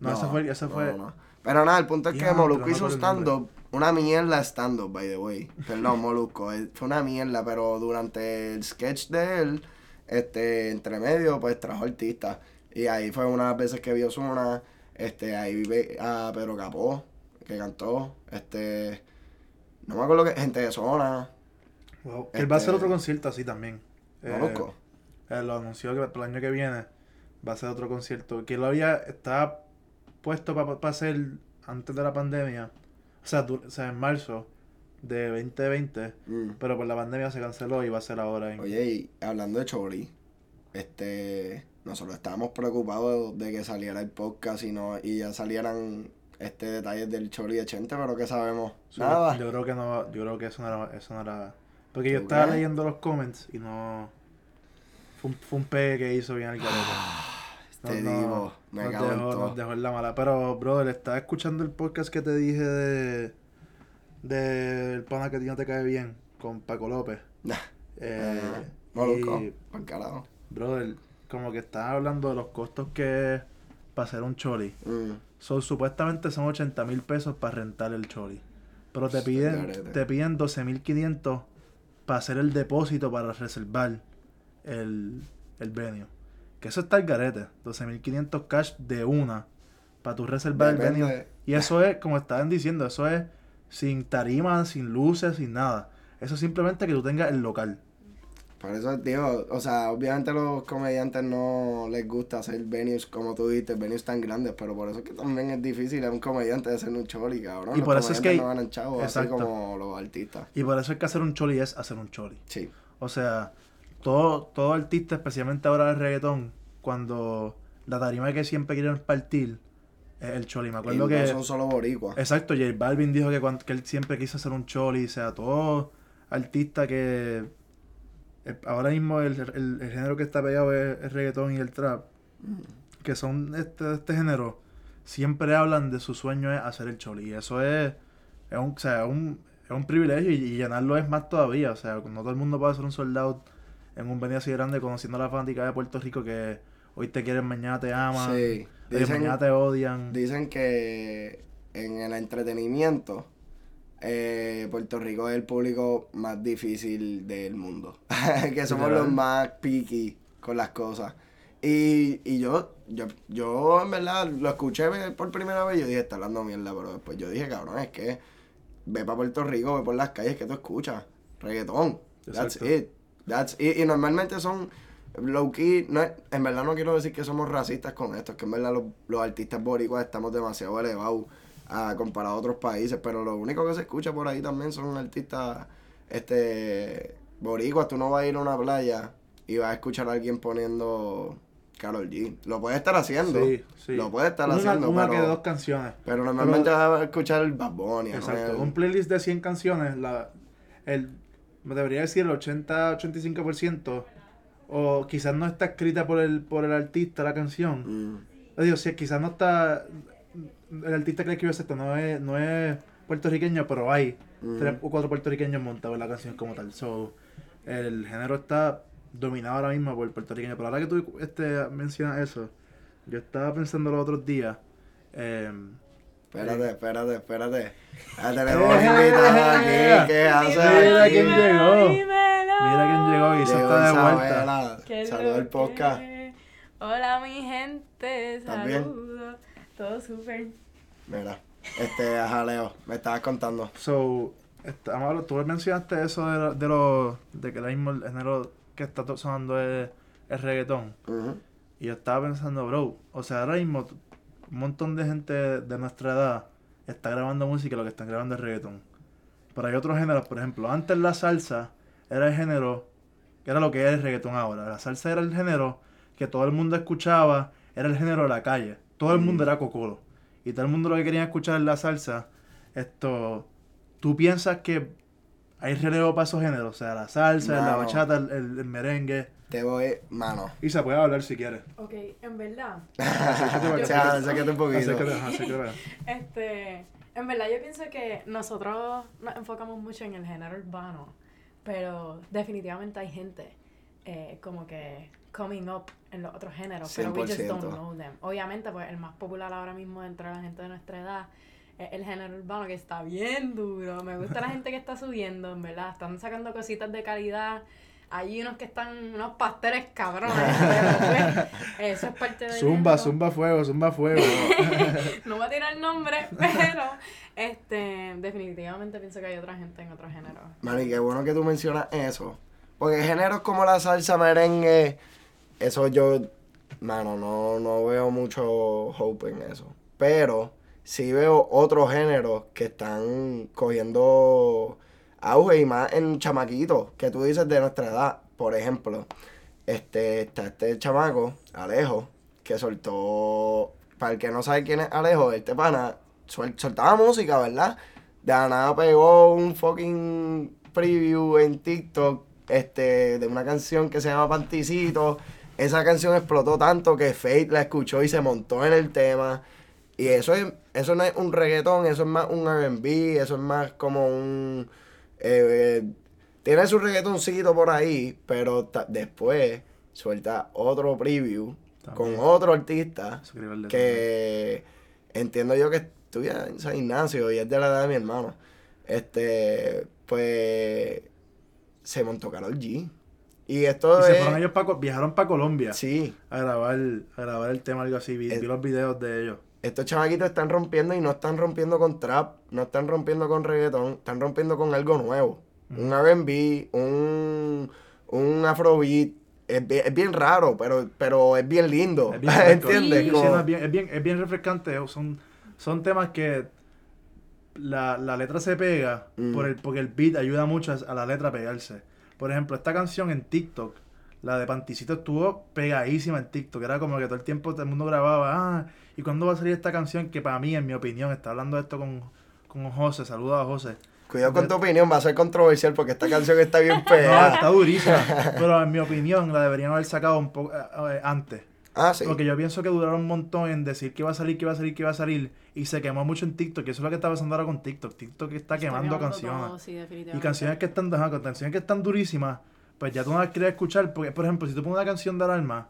[SPEAKER 1] No, ese fue... Ese
[SPEAKER 2] no,
[SPEAKER 1] fue...
[SPEAKER 2] no. Pero nada, el punto es que Molusco
[SPEAKER 1] no
[SPEAKER 2] hizo un
[SPEAKER 1] el
[SPEAKER 2] stand-up. Una mierda stand-up, by the way. Perdón, Molusco. eh, Fue una mierda, pero durante el sketch de él, este, entre medio, pues trajo artistas. Y ahí fue una de las veces que vio Zuna. Este, ahí vive a Pedro Capó, que cantó. Este. No me acuerdo que. Gente de zona.
[SPEAKER 1] Wow. Él va a hacer
[SPEAKER 2] Este-
[SPEAKER 1] otro concierto así también. Eh,
[SPEAKER 2] Molusco.
[SPEAKER 1] eh, lo anunció que para el año que viene va a ser otro concierto. Que lo había, estaba puesto para hacer antes de la pandemia. O sea, o sea, en marzo de 2020.
[SPEAKER 2] Mm.
[SPEAKER 1] Pero por la pandemia se canceló y va a ser ahora en...
[SPEAKER 2] Oye, y hablando de Chori, este, nosotros estábamos preocupados de que saliera el podcast y no, y ya salieran este detalles del Chori de Chente, pero que sabemos.
[SPEAKER 1] Sí,
[SPEAKER 2] Nada.
[SPEAKER 1] Yo creo que no, yo creo que eso no era, eso no era. Porque yo
[SPEAKER 2] ¿Tú
[SPEAKER 1] estaba leyendo los comments y no. Fue un, fue un pegue que hizo bien el garete.
[SPEAKER 2] Te
[SPEAKER 1] No, no,
[SPEAKER 2] digo, me
[SPEAKER 1] nos dejó, nos dejó en la mala. Pero, brother, estaba escuchando el podcast que te dije de. del pana que a ti no te cae bien, con Paco López.
[SPEAKER 2] Nah,
[SPEAKER 1] Eh,
[SPEAKER 2] eh, Molusco,
[SPEAKER 1] y,
[SPEAKER 2] por carajo.
[SPEAKER 1] brother, como que estaba hablando de los costos que es para hacer un choli.
[SPEAKER 2] Mm,
[SPEAKER 1] So, supuestamente son 80 mil pesos para rentar el choli. Pero te piden, te piden 12 mil 500 para hacer el depósito para reservar el, el venue. Que eso está el garete. 12 mil 500 cash de una para tu reservar el venue. Y eso es, como estaban diciendo, eso es sin tarima, sin luces, sin nada. Eso es simplemente que tú tengas el local.
[SPEAKER 2] Por eso, digo, o sea, obviamente a los comediantes no les gusta hacer venues, como tú dices, venues tan grandes, pero por eso es que también es difícil a un comediante hacer un choli, cabrón.
[SPEAKER 1] Y
[SPEAKER 2] Los
[SPEAKER 1] por eso es que-
[SPEAKER 2] no ganan chavos, así
[SPEAKER 1] Exacto.
[SPEAKER 2] como los artistas.
[SPEAKER 1] Y por eso es que hacer un choli es hacer un choli.
[SPEAKER 2] Sí.
[SPEAKER 1] O sea, todo, todo artista, especialmente ahora del reggaetón, cuando la tarima que siempre quieren partir es el choli. Me
[SPEAKER 2] Y
[SPEAKER 1] acuerdo
[SPEAKER 2] no
[SPEAKER 1] que.
[SPEAKER 2] son solo boricuas.
[SPEAKER 1] Exacto, J Balvin dijo que, cuan- que él siempre quiso hacer un choli. O sea, todo artista que. Eh, Ahora mismo el, el- el género que está pegado es el reggaetón y el trap. que son este, de este género siempre hablan de su sueño es hacer el choli. Y eso es, es un, o sea, un, es un privilegio y, y llenarlo es más todavía. O sea, no todo el mundo puede ser un soldado en un venue así grande conociendo a la fanática de Puerto Rico que hoy te quieren, mañana te aman,
[SPEAKER 2] Sí.
[SPEAKER 1] mañana te odian.
[SPEAKER 2] dicen que en el entretenimiento, eh, Puerto Rico es el público más difícil del mundo. que somos los más picky con las cosas. Y, y yo, yo, yo en verdad lo escuché por primera vez y yo dije, está hablando mierda, pero después yo dije, cabrón, es que ve para Puerto Rico, ve por las calles que tú escuchas. Reggaetón. That's
[SPEAKER 1] Exacto.
[SPEAKER 2] it. That's it. Y normalmente son low key. No, es- en verdad no quiero decir que somos racistas con esto, es que en verdad los, los artistas boricuas estamos demasiado elevados a comparado a otros países, pero lo único que se escucha por ahí también son artistas este boricuas. Tú no vas a ir a una playa y vas a escuchar a alguien poniendo Carol G. Lo puede estar haciendo.
[SPEAKER 1] Sí, sí.
[SPEAKER 2] Lo puede estar
[SPEAKER 1] una,
[SPEAKER 2] haciendo,
[SPEAKER 1] una
[SPEAKER 2] pero,
[SPEAKER 1] que dos canciones.
[SPEAKER 2] pero normalmente vas a escuchar el Bad Bunny. ¿no?
[SPEAKER 1] Exacto.
[SPEAKER 2] El-
[SPEAKER 1] Un playlist de 100 canciones, la, el, me debería decir el 80-85%, o quizás no está escrita por el, por el artista la canción.
[SPEAKER 2] Mm.
[SPEAKER 1] Digo, sí, quizás no está, el artista que le escribió esto no es, no es puertorriqueño, pero hay
[SPEAKER 2] Mm.
[SPEAKER 1] tres o cuatro puertorriqueños montados en la canción como tal. So, el género está dominado ahora mismo por el puertorriqueño. Pero ahora que tú este, mencionas eso, yo estaba pensando los otros días. em,
[SPEAKER 2] Espérate, espérate, espérate. Ya tenemos
[SPEAKER 1] Eh,
[SPEAKER 2] invitado aquí. ¿Qué hace
[SPEAKER 1] Mira quién llegó. Mira quién llegó y se está de vuelta.
[SPEAKER 2] Isabela.
[SPEAKER 3] ¿Qué es
[SPEAKER 2] Saludos al podcast.
[SPEAKER 3] Hola mi gente, saludos. Todo súper.
[SPEAKER 2] Mira, este, ajá, Leo, me estabas contando.
[SPEAKER 1] So, hablando- tú mencionaste eso de, lo- de, lo- de que ahora mismo el género que está sonando es, es reggaetón. Y yo estaba pensando, bro, o sea, ahora mismo un montón de gente de nuestra edad está grabando música y lo que están grabando es reggaetón. Pero hay otros géneros, por ejemplo, antes la salsa era el género, que era lo que es el reggaetón ahora. La salsa era el género que todo el mundo escuchaba, era el género de la calle. Todo el mundo era cocolo. Y todo el mundo lo que quería escuchar es la salsa. Esto, ¿tú piensas que hay relevo para esos géneros? O sea, la salsa, la bachata, el, el- merengue.
[SPEAKER 2] Te voy, mano.
[SPEAKER 1] Y se puede hablar si quieres.
[SPEAKER 3] Ok, en verdad.
[SPEAKER 2] O sea, un poquito.
[SPEAKER 1] Acércate, ajá, acércate.
[SPEAKER 3] Este, en verdad yo pienso que nosotros nos enfocamos mucho en el género urbano, pero definitivamente hay gente eh, como que coming up en los otros géneros, pero we just
[SPEAKER 2] 100%.
[SPEAKER 3] don't know them. Obviamente, pues el más popular ahora mismo entre la gente de nuestra edad es el género urbano que está bien duro. Me gusta la gente que está subiendo, en verdad, están sacando cositas de calidad. Hay unos que están unos pasteles cabrones, pero pues, eso es parte del
[SPEAKER 1] Zumba, zumba fuego, zumba fuego.
[SPEAKER 3] No voy a tirar el nombre, pero este definitivamente pienso que hay otra gente en otro género.
[SPEAKER 2] Mani, qué bueno que tú mencionas eso. Porque géneros como la salsa, merengue, eso yo, mano, no, no veo mucho hope en eso. Pero sí veo otros géneros que están cogiendo auge y más en chamaquitos, que tú dices de nuestra edad. Por ejemplo, este, está este chamaco, Alejo, que soltó, para el que no sabe quién es Alejo, este pana suel- soltaba música, ¿verdad? De la nada pegó un fucking preview en TikTok este, de una canción que se llama Panticito. Esa canción explotó tanto que Fate la escuchó y se montó en el tema. Y eso es, eso no es un reggaetón, eso es más un RB, eso es más como un eh, eh, tiene su reggaetoncito por ahí, pero después suelta otro preview
[SPEAKER 1] También.
[SPEAKER 2] con otro artista que entiendo yo que estudia en San Ignacio y es de la edad de mi hermano. Este, pues se montó Karol G. Y esto
[SPEAKER 1] Y se
[SPEAKER 2] es-
[SPEAKER 1] fueron ellos pa, Co- viajaron para Colombia
[SPEAKER 2] Sí,
[SPEAKER 1] a grabar, a grabar el tema, algo así. Vi,
[SPEAKER 2] Es-
[SPEAKER 1] vi los videos de ellos.
[SPEAKER 2] estos chamaquitos están rompiendo y no están rompiendo con trap, no están rompiendo con reggaetón, están rompiendo con algo nuevo. Un R&B, un, un afrobeat. Es bien, es bien raro, pero, pero es bien lindo.
[SPEAKER 1] Es bien.
[SPEAKER 2] ¿Entiendes?
[SPEAKER 1] Sí,
[SPEAKER 2] Como-
[SPEAKER 1] no, es, bien, es, bien, es bien refrescante. Son, son temas que la, la letra se pega
[SPEAKER 2] Mm.
[SPEAKER 1] por el, porque el beat ayuda mucho a la letra a pegarse. Por ejemplo, esta canción en TikTok, la de Panticito, estuvo pegadísima en TikTok. Era como que todo el tiempo todo el mundo grababa, ah, ¿y cuándo va a salir esta canción? Que para mí, en mi opinión, está hablando de esto con, con José, saludos a José.
[SPEAKER 2] Cuidado con tu opinión, va a ser controversial porque esta canción está bien
[SPEAKER 1] No,
[SPEAKER 2] pegada.
[SPEAKER 1] está durísima. pero en mi opinión la deberían haber sacado un poco eh, eh, antes.
[SPEAKER 2] Ah, sí.
[SPEAKER 1] Porque yo pienso que duraron un montón en decir que iba a salir, que iba a salir, que iba a salir. Y se quemó mucho en TikTok. Y eso es lo que está pasando ahora con TikTok. TikTok está quemando canciones.
[SPEAKER 3] todo, sí,
[SPEAKER 1] Y canciones que están ajá, canciones que están durísimas, pues ya tú no las quieres escuchar. Porque, por ejemplo, si tú pones una canción de alarma,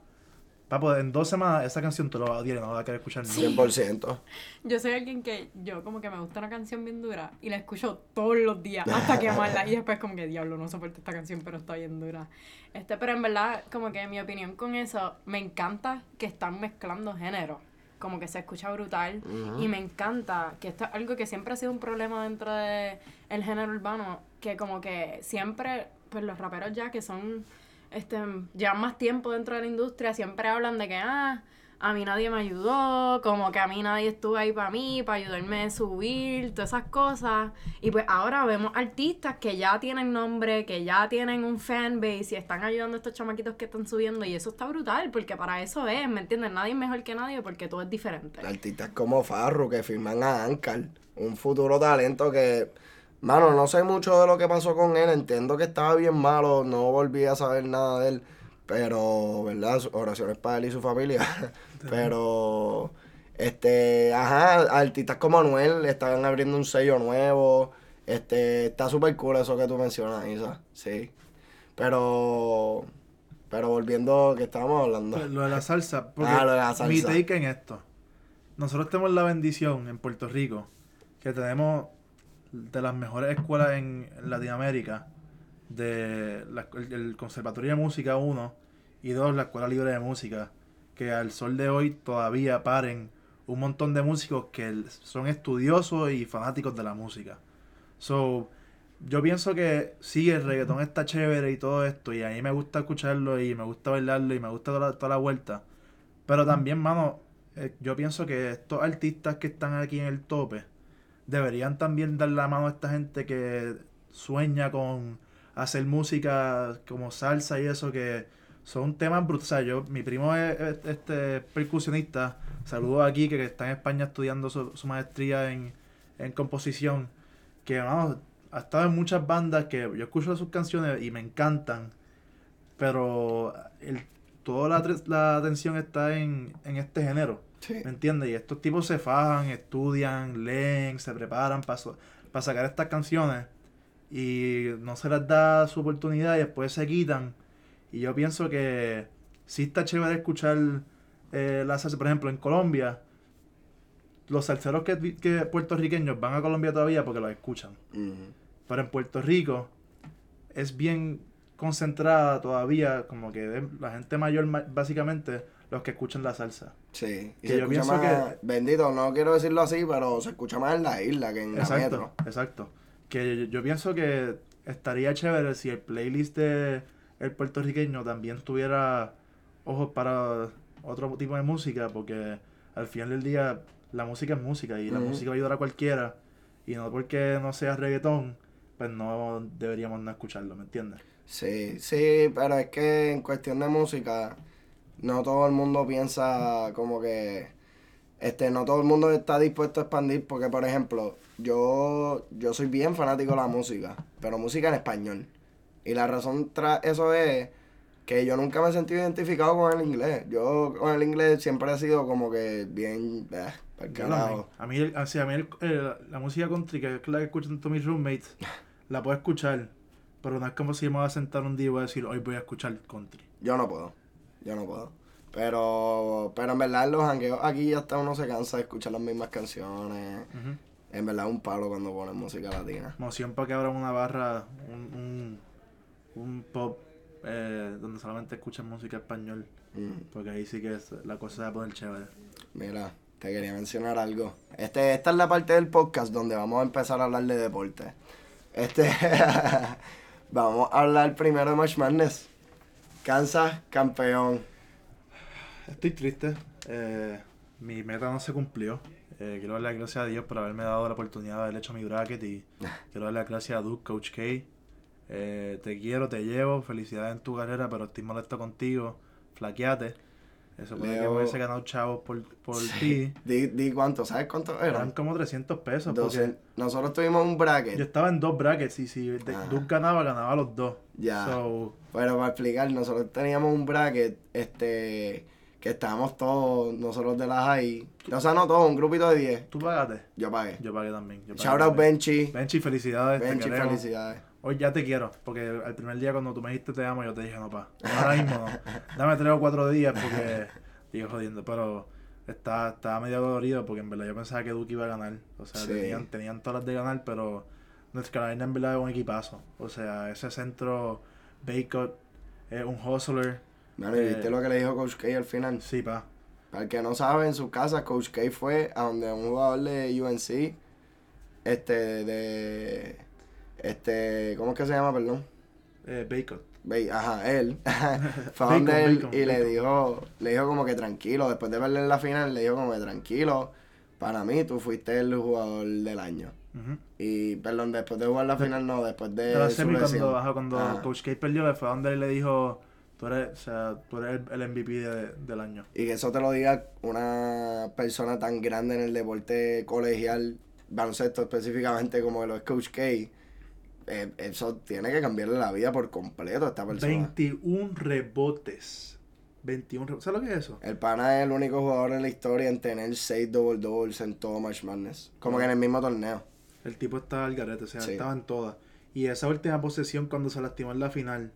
[SPEAKER 1] papo, en dos semanas esa canción tú la vas a odiar y no la vas a querer escuchar nunca.
[SPEAKER 2] 100%.
[SPEAKER 3] Yo soy alguien que yo como que me gusta una canción bien dura y la escucho todos los días hasta quemarla y después como que diablo no soporto esta canción pero está bien dura. Este, pero en verdad como que mi opinión con eso me encanta que están mezclando géneros. Como que se escucha brutal y me encanta que esto es algo que siempre ha sido un problema dentro de el género urbano que como que siempre pues los raperos ya que son este llevan más tiempo dentro de la industria siempre hablan de que ah a mí nadie me ayudó, como que a mí nadie estuvo ahí para mí, para ayudarme a subir, todas esas cosas. Y pues ahora vemos artistas que ya tienen nombre, que ya tienen un fanbase y están ayudando a estos chamaquitos que están subiendo. Y eso está brutal, porque para eso es, ¿me entiendes? Nadie es mejor que nadie porque todo es diferente.
[SPEAKER 2] Artistas como Farru que firman a Ankar, un futuro talento que, mano, no sé mucho de lo que pasó con él, entiendo que estaba bien malo, no volví a saber nada de él, pero, ¿verdad? Oraciones para él y su familia, pero, este, ajá, artistas como Anuel están abriendo un sello nuevo, este, está súper cool eso que tú mencionas, Isa, sí, pero, pero volviendo, que estábamos hablando?
[SPEAKER 1] Pues, Lo de la salsa. Porque
[SPEAKER 2] Ah, lo de la salsa.
[SPEAKER 1] Mi take en esto. Nosotros tenemos la bendición en Puerto Rico que tenemos de las mejores escuelas en Latinoamérica. De la- el, el Conservatorio de Música 1 y 2, la Escuela Libre de Música. Que al sol de hoy todavía paren un montón de músicos que son estudiosos y fanáticos de la música. So, yo pienso que sí, el reggaetón está chévere y todo esto, y a mí me gusta escucharlo y me gusta bailarlo y me gusta toda la, toda la vuelta. Pero también, mano, eh, yo pienso que estos artistas que están aquí en el tope deberían también dar la mano a esta gente que sueña con hacer música como salsa y eso, que son temas brutales. Yo, mi primo es, es- este percusionista, saludo aquí, que, que está en España estudiando su, maestría en, en composición, que vamos, ha estado en muchas bandas que yo escucho sus canciones y me encantan, pero el, toda la, la atención está en, en este género.
[SPEAKER 2] Sí.
[SPEAKER 1] ¿Me entiendes? Y estos tipos se fajan, estudian, leen, se preparan para sacar estas canciones y no se les da su oportunidad y después se quitan. Y yo pienso que sí está chévere escuchar eh, la salsa. Por ejemplo, en Colombia, los salseros que, que puertorriqueños van a Colombia todavía porque los escuchan. Pero en Puerto Rico es bien concentrada todavía, como que la gente mayor, ma- básicamente, los que escuchan la salsa.
[SPEAKER 2] Sí, y
[SPEAKER 1] Que
[SPEAKER 2] se
[SPEAKER 1] yo
[SPEAKER 2] escucha más,
[SPEAKER 1] que-
[SPEAKER 2] bendito, no quiero decirlo así, pero se escucha más en la isla que en la
[SPEAKER 1] Exacto,
[SPEAKER 2] metro.
[SPEAKER 1] exacto. Que yo, yo pienso que estaría chévere si el playlist de el puertorriqueño también tuviera ojos para otro tipo de música, porque al final del día la música es música y la música va a ayudar a cualquiera. Y no porque no sea reggaetón, pues no deberíamos no escucharlo, ¿me entiendes?
[SPEAKER 2] Sí, sí, pero es que en cuestión de música, no todo el mundo piensa como que, este, no todo el mundo está dispuesto a expandir, porque por ejemplo, yo, yo soy bien fanático de la música, pero música en español. Y la razón tras eso es que yo nunca me he sentido identificado con el inglés. Yo con el inglés siempre he sido como que bien, eh.
[SPEAKER 1] A mí, el- o sea, a mí el- el- la música country, que es la que escuchan todos mis roommates, la puedo escuchar, pero no es como si me voy a sentar un día y voy a decir, hoy voy a escuchar country.
[SPEAKER 2] Yo no puedo. Yo no puedo. Pero, pero en verdad los jangueos aquí hasta uno se cansa de escuchar las mismas canciones. En verdad un palo cuando ponen música latina.
[SPEAKER 1] Moción para que abran una barra, un, un, un pop eh, donde solamente escuchan música español,
[SPEAKER 2] Mm.
[SPEAKER 1] porque ahí sí que es- la cosa se va a poner chévere.
[SPEAKER 2] Mira, te quería mencionar algo. Este, esta es la parte del podcast donde vamos a empezar a hablar de deporte. Este, vamos a hablar primero de March Madness. Kansas, campeón.
[SPEAKER 1] Estoy triste, eh, mi meta no se cumplió. Eh, quiero darle las gracias a Dios por haberme dado la oportunidad de haber hecho mi bracket y quiero darle las gracias a Duke, Coach K. Eh, te quiero, te llevo, felicidades en tu carrera, pero estoy molesto contigo, flaqueate. Eso puede que
[SPEAKER 2] Leo-
[SPEAKER 1] hubiese ganado chavos por, por ti.
[SPEAKER 2] Di, di cuánto, ¿sabes cuánto
[SPEAKER 1] Eran
[SPEAKER 2] eran?
[SPEAKER 1] como 300 pesos.
[SPEAKER 2] Doce-
[SPEAKER 1] Porque
[SPEAKER 2] Nosotros tuvimos un bracket.
[SPEAKER 1] yo estaba en dos brackets y si
[SPEAKER 2] Ah.
[SPEAKER 1] Duke ganaba, ganaba los dos.
[SPEAKER 2] Ya.
[SPEAKER 1] So,
[SPEAKER 2] Bueno, para explicar, nosotros teníamos un bracket, este, que estábamos todos, nosotros de la high. O sea, no todos, un grupito de 10.
[SPEAKER 1] ¿Tú pagaste?
[SPEAKER 2] Yo pagué.
[SPEAKER 1] Yo pagué también. yo pagué
[SPEAKER 2] Shout out. Benchy.
[SPEAKER 1] Benchi, felicidades. queremos.
[SPEAKER 2] felicidades.
[SPEAKER 1] Hoy ya te quiero, porque el primer día cuando tú me dijiste te amo, yo te dije no, pa. Ahora mismo no. Dame tres o cuatro días porque digo jodiendo, pero está, estaba medio dolorido porque en verdad yo pensaba que Duke iba a ganar. O sea,
[SPEAKER 2] Sí.
[SPEAKER 1] tenían, tenían todas las de ganar, pero North Carolina en verdad es un equipazo. O sea, ese centro, Baycott, es un hustler.
[SPEAKER 2] Mano, ¿y
[SPEAKER 1] Eh,
[SPEAKER 2] viste lo que le dijo Coach K al final?
[SPEAKER 1] Sí, pa.
[SPEAKER 2] Para el que no sabe, en su casa, Coach K fue a donde un jugador de UNC, este, de, este, ¿cómo es que se llama, perdón?
[SPEAKER 1] Eh.
[SPEAKER 2] Ve- Ajá, él. Fue a
[SPEAKER 1] Bacon,
[SPEAKER 2] donde él
[SPEAKER 1] bacon,
[SPEAKER 2] y le
[SPEAKER 1] bacon.
[SPEAKER 2] dijo, le dijo como que tranquilo, después de verle en la final, le dijo como que tranquilo, para mí tú fuiste el jugador del año. Y, perdón, después de jugar la final, no, después de
[SPEAKER 1] De la semi cuando, ajá, cuando
[SPEAKER 2] Ajá.
[SPEAKER 1] Coach K perdió, le fue donde él le dijo, tú eres, o sea, tú eres el, el MVP de- del año.
[SPEAKER 2] Y que eso te lo diga una persona tan grande en el deporte colegial, baloncesto específicamente como lo es Coach K, eh, eso tiene que cambiarle la vida por completo a esta persona.
[SPEAKER 1] 21 rebotes. 21 rebotes. ¿Sabes lo que es eso?
[SPEAKER 2] El pana es el único jugador en la historia en tener 6 double doubles en todo March Madness. Como que en el mismo torneo.
[SPEAKER 1] El tipo estaba al garete, o sea,
[SPEAKER 2] Sí.
[SPEAKER 1] estaba en todas. Y esa última posesión cuando se lastimó en la final.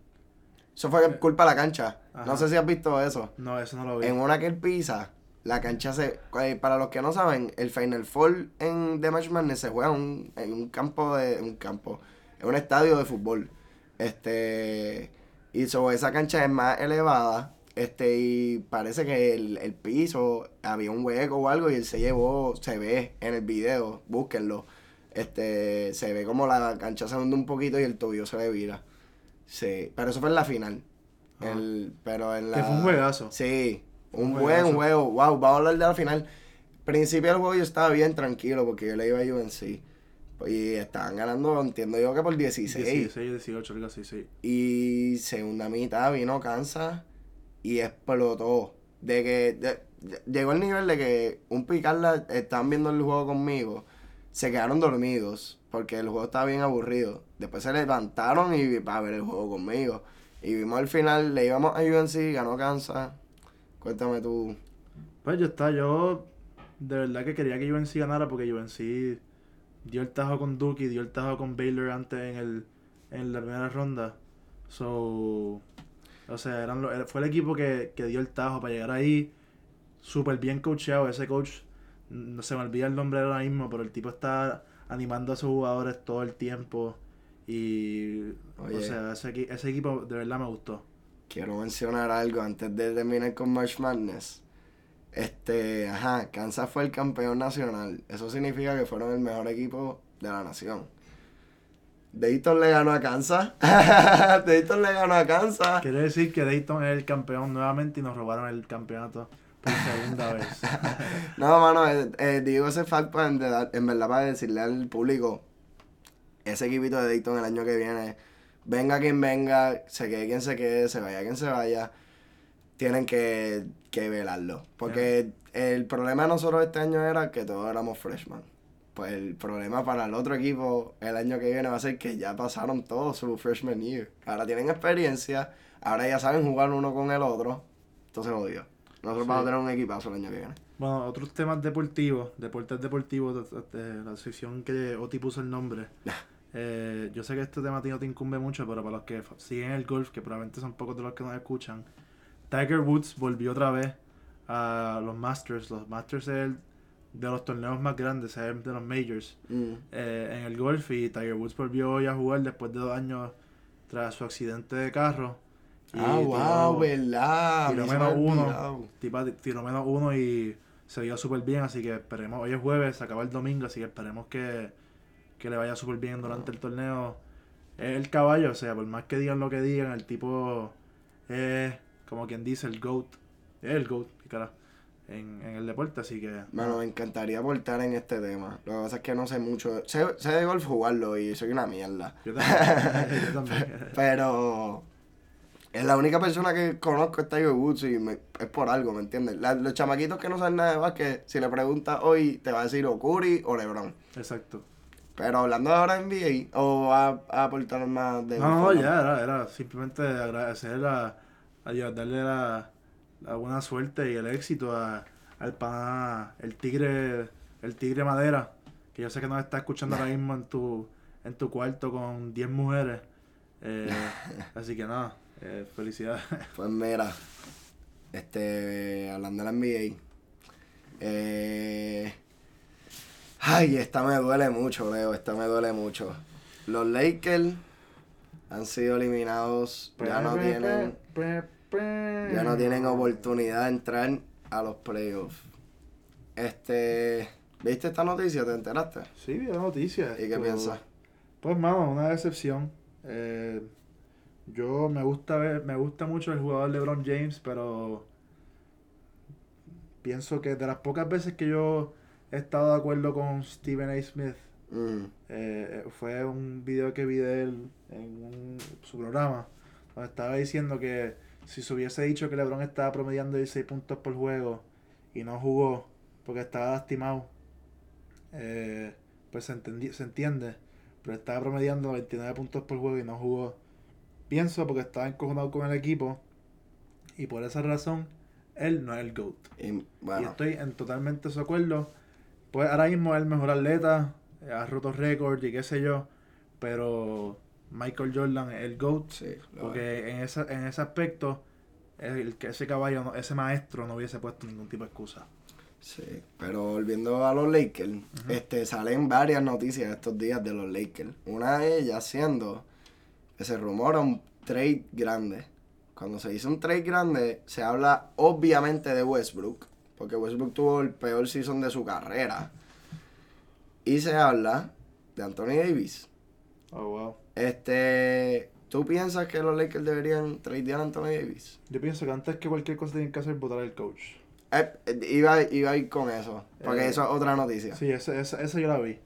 [SPEAKER 2] Eso fue culpa de la cancha.
[SPEAKER 1] Ajá.
[SPEAKER 2] No sé si has visto eso.
[SPEAKER 1] No, eso no lo vi.
[SPEAKER 2] En una que él pisa, la cancha se... eh, Para los que no saben, el Final Four en The Match Madness se juega en un, en un campo de... Un campo. En un estadio de fútbol. Este... Y sobre esa cancha es más elevada. Este, y parece que el, el piso había un hueco o algo y él se llevó, se ve en el video, búsquenlo. Este, se ve como la cancha se hunde un poquito y el tobillo se le vira. Sí, pero eso fue en la final.
[SPEAKER 1] Ajá.
[SPEAKER 2] El, pero en la...
[SPEAKER 1] Que fue un juegazo.
[SPEAKER 2] Sí, un,
[SPEAKER 1] Un
[SPEAKER 2] buen juego. Wow, vamos a hablar de la final. Principio del juego yo estaba bien tranquilo porque yo le iba a UNC. Y estaban ganando, entiendo yo que por 16.
[SPEAKER 1] 16, 18, algo así, sí.
[SPEAKER 2] Y segunda mitad vino Kansas y explotó. De que de- de- llegó el nivel de que un picarla estaban viendo el juego conmigo, se quedaron dormidos porque el juego estaba bien aburrido. Después se levantaron y para ver el juego conmigo. Y vimos el final, le íbamos a UNC, ganó Kansas. Cuéntame tú.
[SPEAKER 1] Pues yo estaba, yo de verdad que quería que UNC ganara porque UNC dio el tajo con Duke y dio el tajo con Baylor antes en el en la primera ronda. So, o sea, eran los- fue el equipo que, que dio el tajo para llegar ahí. Súper bien coacheado. Ese coach, no se me olvida el nombre ahora mismo, pero el tipo está animando a sus jugadores todo el tiempo. Y,
[SPEAKER 2] Oye.
[SPEAKER 1] o sea, ese, ese equipo de verdad me gustó.
[SPEAKER 2] Quiero mencionar algo antes de terminar con March Madness. Este, ajá, Kansas fue el campeón nacional. Eso significa que fueron el mejor equipo de la nación. Dayton le ganó a Kansas. Dayton le ganó a Kansas.
[SPEAKER 1] Quiere decir que Dayton es el campeón nuevamente y nos robaron el campeonato por segunda vez.
[SPEAKER 2] No, mano, eh, eh, digo ese facto en, verdad- en verdad para decirle al público, ese equipito de Dayton el año que viene, venga quien venga, se quede quien se quede, se vaya quien se vaya, tienen que, que velarlo. Porque el problema de nosotros este año era que todos éramos freshmen. Pues el problema para el otro equipo el año que viene va a ser que ya pasaron todos su freshman year. Ahora tienen experiencia, ahora ya saben jugar uno con el otro. Entonces jodido. Nosotros
[SPEAKER 1] Sí.
[SPEAKER 2] vamos a tener un equipazo el año que viene.
[SPEAKER 1] Bueno, otros temas deportivos, deportes deportivos, de, de la sección que Oti puso el nombre. Eh, yo sé que este tema a ti no te incumbe mucho, pero para los que siguen el golf, que probablemente son pocos de los que nos escuchan, Tiger Woods volvió otra vez a los Masters. Los Masters es el de los torneos más grandes, es el de los Majors
[SPEAKER 2] Mm.
[SPEAKER 1] eh, en el golf y Tiger Woods volvió hoy a jugar después de dos años tras su accidente de carro. Y
[SPEAKER 2] Ah,
[SPEAKER 1] tiró-
[SPEAKER 2] wow, verdad.
[SPEAKER 1] tiró menos uno. Tipa tiró menos uno y se vio súper bien, así que esperemos, hoy es jueves, se acaba el domingo, así que esperemos que, que le vaya súper bien durante el torneo. Es el caballo, o sea, por más que digan lo que digan, el tipo es, como quien dice, el GOAT. Es el GOAT, cara, en, en el deporte, así que...
[SPEAKER 2] Mano, me encantaría aportar en este tema. Lo que pasa es que no sé mucho. Sé, sé de golf jugarlo y soy una mierda.
[SPEAKER 1] Yo también. yo también.
[SPEAKER 2] Pero es la única persona que conozco es Tiger Woods y me- es por algo, ¿me entiendes? La- los chamaquitos que no saben nada de básquet, si le preguntas hoy, te va a decir o Curry o LeBron.
[SPEAKER 1] Exacto.
[SPEAKER 2] Pero hablando ahora de NBA, o a, a aportar más de
[SPEAKER 1] No, no, ya era, era simplemente agradecer a, a Dios, darle la, la buena suerte y el éxito a, al pana, el tigre, el tigre madera, que yo sé que nos está escuchando ahora mismo en tu, en tu cuarto con 10 mujeres. Eh, así que nada, eh, felicidades.
[SPEAKER 2] Pues mira, este, hablando de la NBA, eh, ay, esta me duele mucho, Leo, esta me duele mucho. Los Lakers han sido eliminados, ya no tienen, ya no tienen oportunidad de entrar a los playoffs. Este, ¿viste esta noticia? ¿Te enteraste?
[SPEAKER 1] Sí, vi la noticia.
[SPEAKER 2] ¿Y qué piensas?
[SPEAKER 1] Pues, mano, una decepción. Eh, yo me gusta ver, me gusta mucho el jugador LeBron James, pero pienso que de las pocas veces que yo he estado de acuerdo con Stephen A. Smith,
[SPEAKER 2] Mm,
[SPEAKER 1] eh, fue un video que vi de él en un- su programa, donde estaba diciendo que si se hubiese dicho que LeBron estaba promediando 16 puntos por juego y no jugó porque estaba lastimado, eh, pues se, entendi- se entiende, pero estaba promediando 29 puntos por juego y no jugó. Pienso porque estaba encojonado con el equipo y por esa razón él no es el GOAT.
[SPEAKER 2] y
[SPEAKER 1] estoy en totalmente de acuerdo. Pues ahora mismo es el mejor atleta, ha roto récords y qué sé yo, pero Michael Jordan el GOAT,
[SPEAKER 2] sí, es.
[SPEAKER 1] porque en ese, en ese aspecto, el que ese caballo, no- ese maestro no hubiese puesto ningún tipo de excusa.
[SPEAKER 2] Sí, pero volviendo a los Lakers, este, salen varias noticias estos días de los Lakers. Una de ellas siendo que se rumora un trade grande. Cuando se dice un trade grande, se habla obviamente de Westbrook, porque Westbrook tuvo el peor season de su carrera. Y se habla de Anthony Davis.
[SPEAKER 1] Oh, wow.
[SPEAKER 2] Este, ¿tú piensas que los Lakers deberían tradear a Anthony Davis?
[SPEAKER 1] Yo pienso que antes que cualquier cosa tienen que hacer es votar al coach.
[SPEAKER 2] Eh, eh, iba, iba a ir con eso, porque
[SPEAKER 1] Eh,
[SPEAKER 2] eso es otra noticia.
[SPEAKER 1] Sí, esa, esa, esa yo la vi.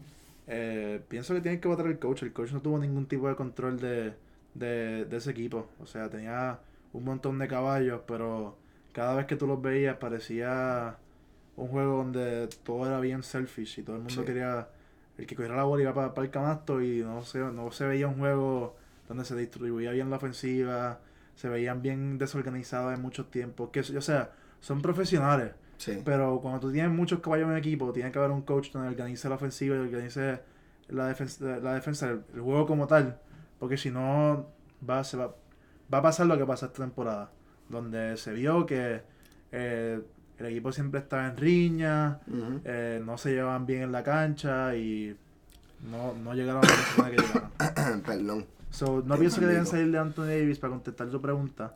[SPEAKER 1] Eh, pienso que tienen que votar el coach. El coach no tuvo ningún tipo de control de, de, de ese equipo. O sea, tenía un montón de caballos, pero cada vez que tú los veías parecía un juego donde todo era bien selfish y todo el mundo
[SPEAKER 2] Sí.
[SPEAKER 1] quería... El que cogiera la bola iba para el canasto y no se, no se veía un juego donde se distribuía bien la ofensiva, se veían bien desorganizados en muchos tiempos. Que, o sea, son profesionales.
[SPEAKER 2] Sí.
[SPEAKER 1] Pero cuando tú tienes muchos caballos en el equipo, tiene que haber un coach donde organice la ofensiva y organice la defensa, la defensa el, el juego como tal. Porque si no, va, se va, va a pasar lo que pasó esta temporada. Donde se vio que eh, el equipo siempre estaba en riña, eh, no se llevaban bien en la cancha y no, no llegaron a la persona que llegaron.
[SPEAKER 2] Perdón.
[SPEAKER 1] So, no
[SPEAKER 2] Qué
[SPEAKER 1] pienso que deben salir de Anthony Davis para contestar tu pregunta.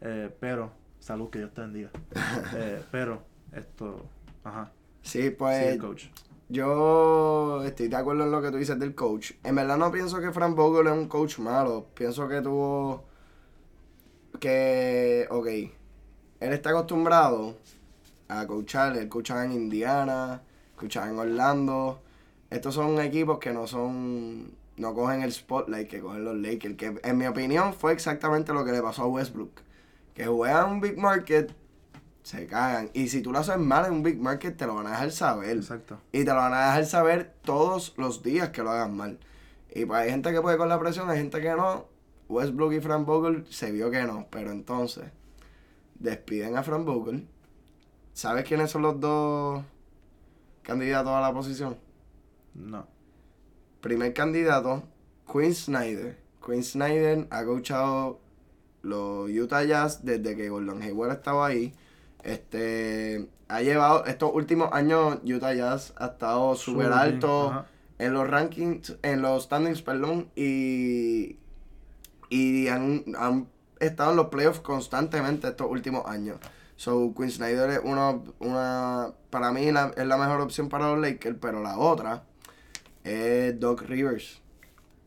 [SPEAKER 1] eh, pero, salud, que Dios te bendiga. Eh, pero, esto, ajá,
[SPEAKER 2] Sí,
[SPEAKER 1] sí,
[SPEAKER 2] pues
[SPEAKER 1] el coach.
[SPEAKER 2] yo estoy de acuerdo en lo que tú dices del coach. En verdad no pienso que Frank Vogel es un coach malo. Pienso que tuvo que, ok, él está acostumbrado a coachar. Él coachaba en Indiana, coachaba en Orlando. Estos son equipos que no son, no cogen el spotlight que cogen los Lakers. Que en mi opinión fue exactamente lo que le pasó a Westbrook. Que juegan un big market, se cagan. Y si tú lo haces mal en un big market, te lo van a dejar saber.
[SPEAKER 1] Exacto.
[SPEAKER 2] Y te lo van a dejar saber todos los días que lo hagas mal. Y pues hay gente que puede con la presión, hay gente que no. Westbrook y Frank Vogel se vio que no. Pero entonces, despiden a Frank Vogel. ¿Sabes quiénes son los dos candidatos a la posición?
[SPEAKER 1] No.
[SPEAKER 2] Primer candidato, Quinn Snyder. Quinn Snyder ha coachado los Utah Jazz desde que Gordon Hayward estaba ahí. Este ha llevado estos últimos años Utah Jazz ha estado súper alto en los rankings, en los standings, perdón, y y han, han estado en los playoffs constantemente estos últimos años. So, Quinn Snyder es uno, una, para mí la- es la mejor opción para los Lakers, pero la otra es Doc Rivers,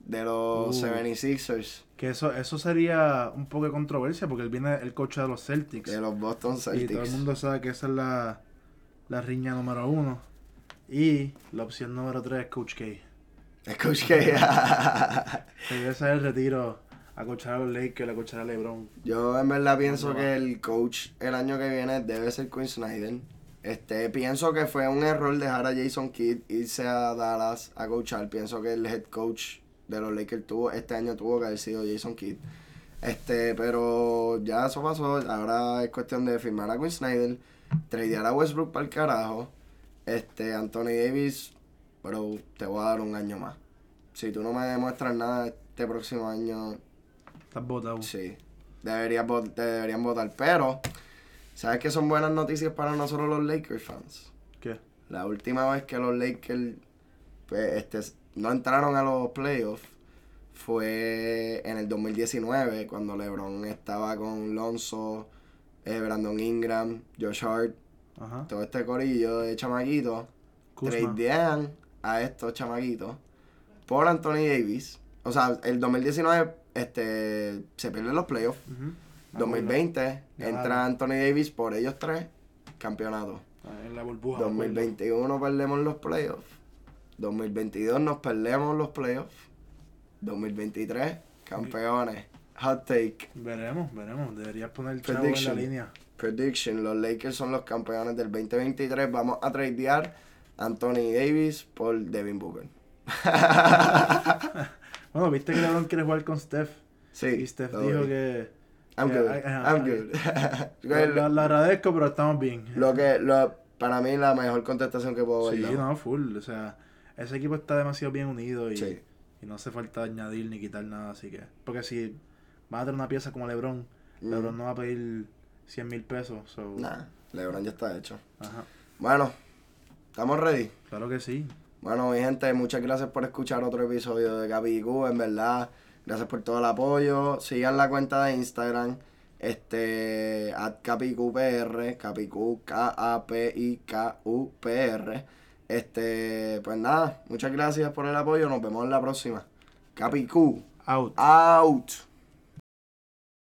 [SPEAKER 2] de los
[SPEAKER 1] Uh.
[SPEAKER 2] 76ers,
[SPEAKER 1] Que eso, eso sería un poco de controversia porque él viene el coach de los Celtics.
[SPEAKER 2] de los Boston
[SPEAKER 1] y todo el
[SPEAKER 2] Celtics.
[SPEAKER 1] mundo sabe que esa es la, la riña número uno. Y la opción número tres es Coach K.
[SPEAKER 2] Escucha que
[SPEAKER 1] Regresa del retiro a coachar a los Lakers, a coachar a LeBron.
[SPEAKER 2] Yo en verdad pienso
[SPEAKER 1] ¿Dónde
[SPEAKER 2] que el coach el año que viene debe ser Quinn Snyder. Este, pienso que fue un error dejar a Jason Kidd irse a Dallas a coachar. Pienso que el head coach de los Lakers tuvo, este año tuvo que haber sido Jason Kidd. Este, pero ya eso pasó. Ahora es cuestión de firmar a Quinn Snyder, tradear a Westbrook para el carajo. Este, Anthony Davis, pero te voy a dar un año más. Si tú no me demuestras nada este próximo año,
[SPEAKER 1] Estás botado.
[SPEAKER 2] sí, deberías te deberían votar. Pero, ¿sabes qué son buenas noticias para nosotros los Lakers fans?
[SPEAKER 1] ¿Qué?
[SPEAKER 2] La última vez que los Lakers pues, este, no entraron a los playoffs fue en el 2019, cuando LeBron estaba con Lonzo, eh, Brandon Ingram, Josh Hart,
[SPEAKER 1] Ajá.
[SPEAKER 2] todo este corillo de chamaquitos. Tradean a estos chamaquitos por Anthony Davis. O sea, el 2019 este, se pierden los playoffs.
[SPEAKER 1] Ujú.
[SPEAKER 2] 2020
[SPEAKER 1] Ganaron.
[SPEAKER 2] entra Anthony Davis por ellos tres, campeonato.
[SPEAKER 1] Ah, En la burbuja. me acuerdo.
[SPEAKER 2] 2021 perdemos los playoffs. 2022 nos perdemos los playoffs. 2023, campeones. Hot take.
[SPEAKER 1] Veremos, veremos. Deberías poner el chavo en la línea.
[SPEAKER 2] Prediction. Los Lakers son los campeones del 2023. Vamos a tradear Anthony Davis por Devin Booker.
[SPEAKER 1] Bueno, viste que LeBron quiere jugar con Steph.
[SPEAKER 2] Sí.
[SPEAKER 1] Y Steph dijo que.
[SPEAKER 2] I'm good. I'm good.
[SPEAKER 1] Lo, agradezco, pero estamos bien.
[SPEAKER 2] lo que, lo, para mí, la mejor contestación que puedo
[SPEAKER 1] Sí,
[SPEAKER 2] ver.
[SPEAKER 1] no, full. O sea, ese equipo está demasiado bien unido y,
[SPEAKER 2] Sí.
[SPEAKER 1] y no hace falta añadir ni quitar nada, así que. Porque si vas a tener una pieza como LeBron,
[SPEAKER 2] Mm.
[SPEAKER 1] LeBron no va a pedir 100 mil pesos. So,
[SPEAKER 2] Nah, LeBron ya está hecho.
[SPEAKER 1] Ajá,
[SPEAKER 2] Bueno, ¿estamos ready?
[SPEAKER 1] claro que sí.
[SPEAKER 2] Bueno, mi gente, muchas gracias por escuchar otro episodio de Capi Q, en verdad. Gracias por todo el apoyo. Sigan la cuenta de Instagram, este, at CapiQPR, CapiQ, K-A-P-I-K-U-P-R. Este, pues nada, muchas gracias por el apoyo. Nos vemos en la próxima. Capi Q,
[SPEAKER 1] Out.
[SPEAKER 2] out.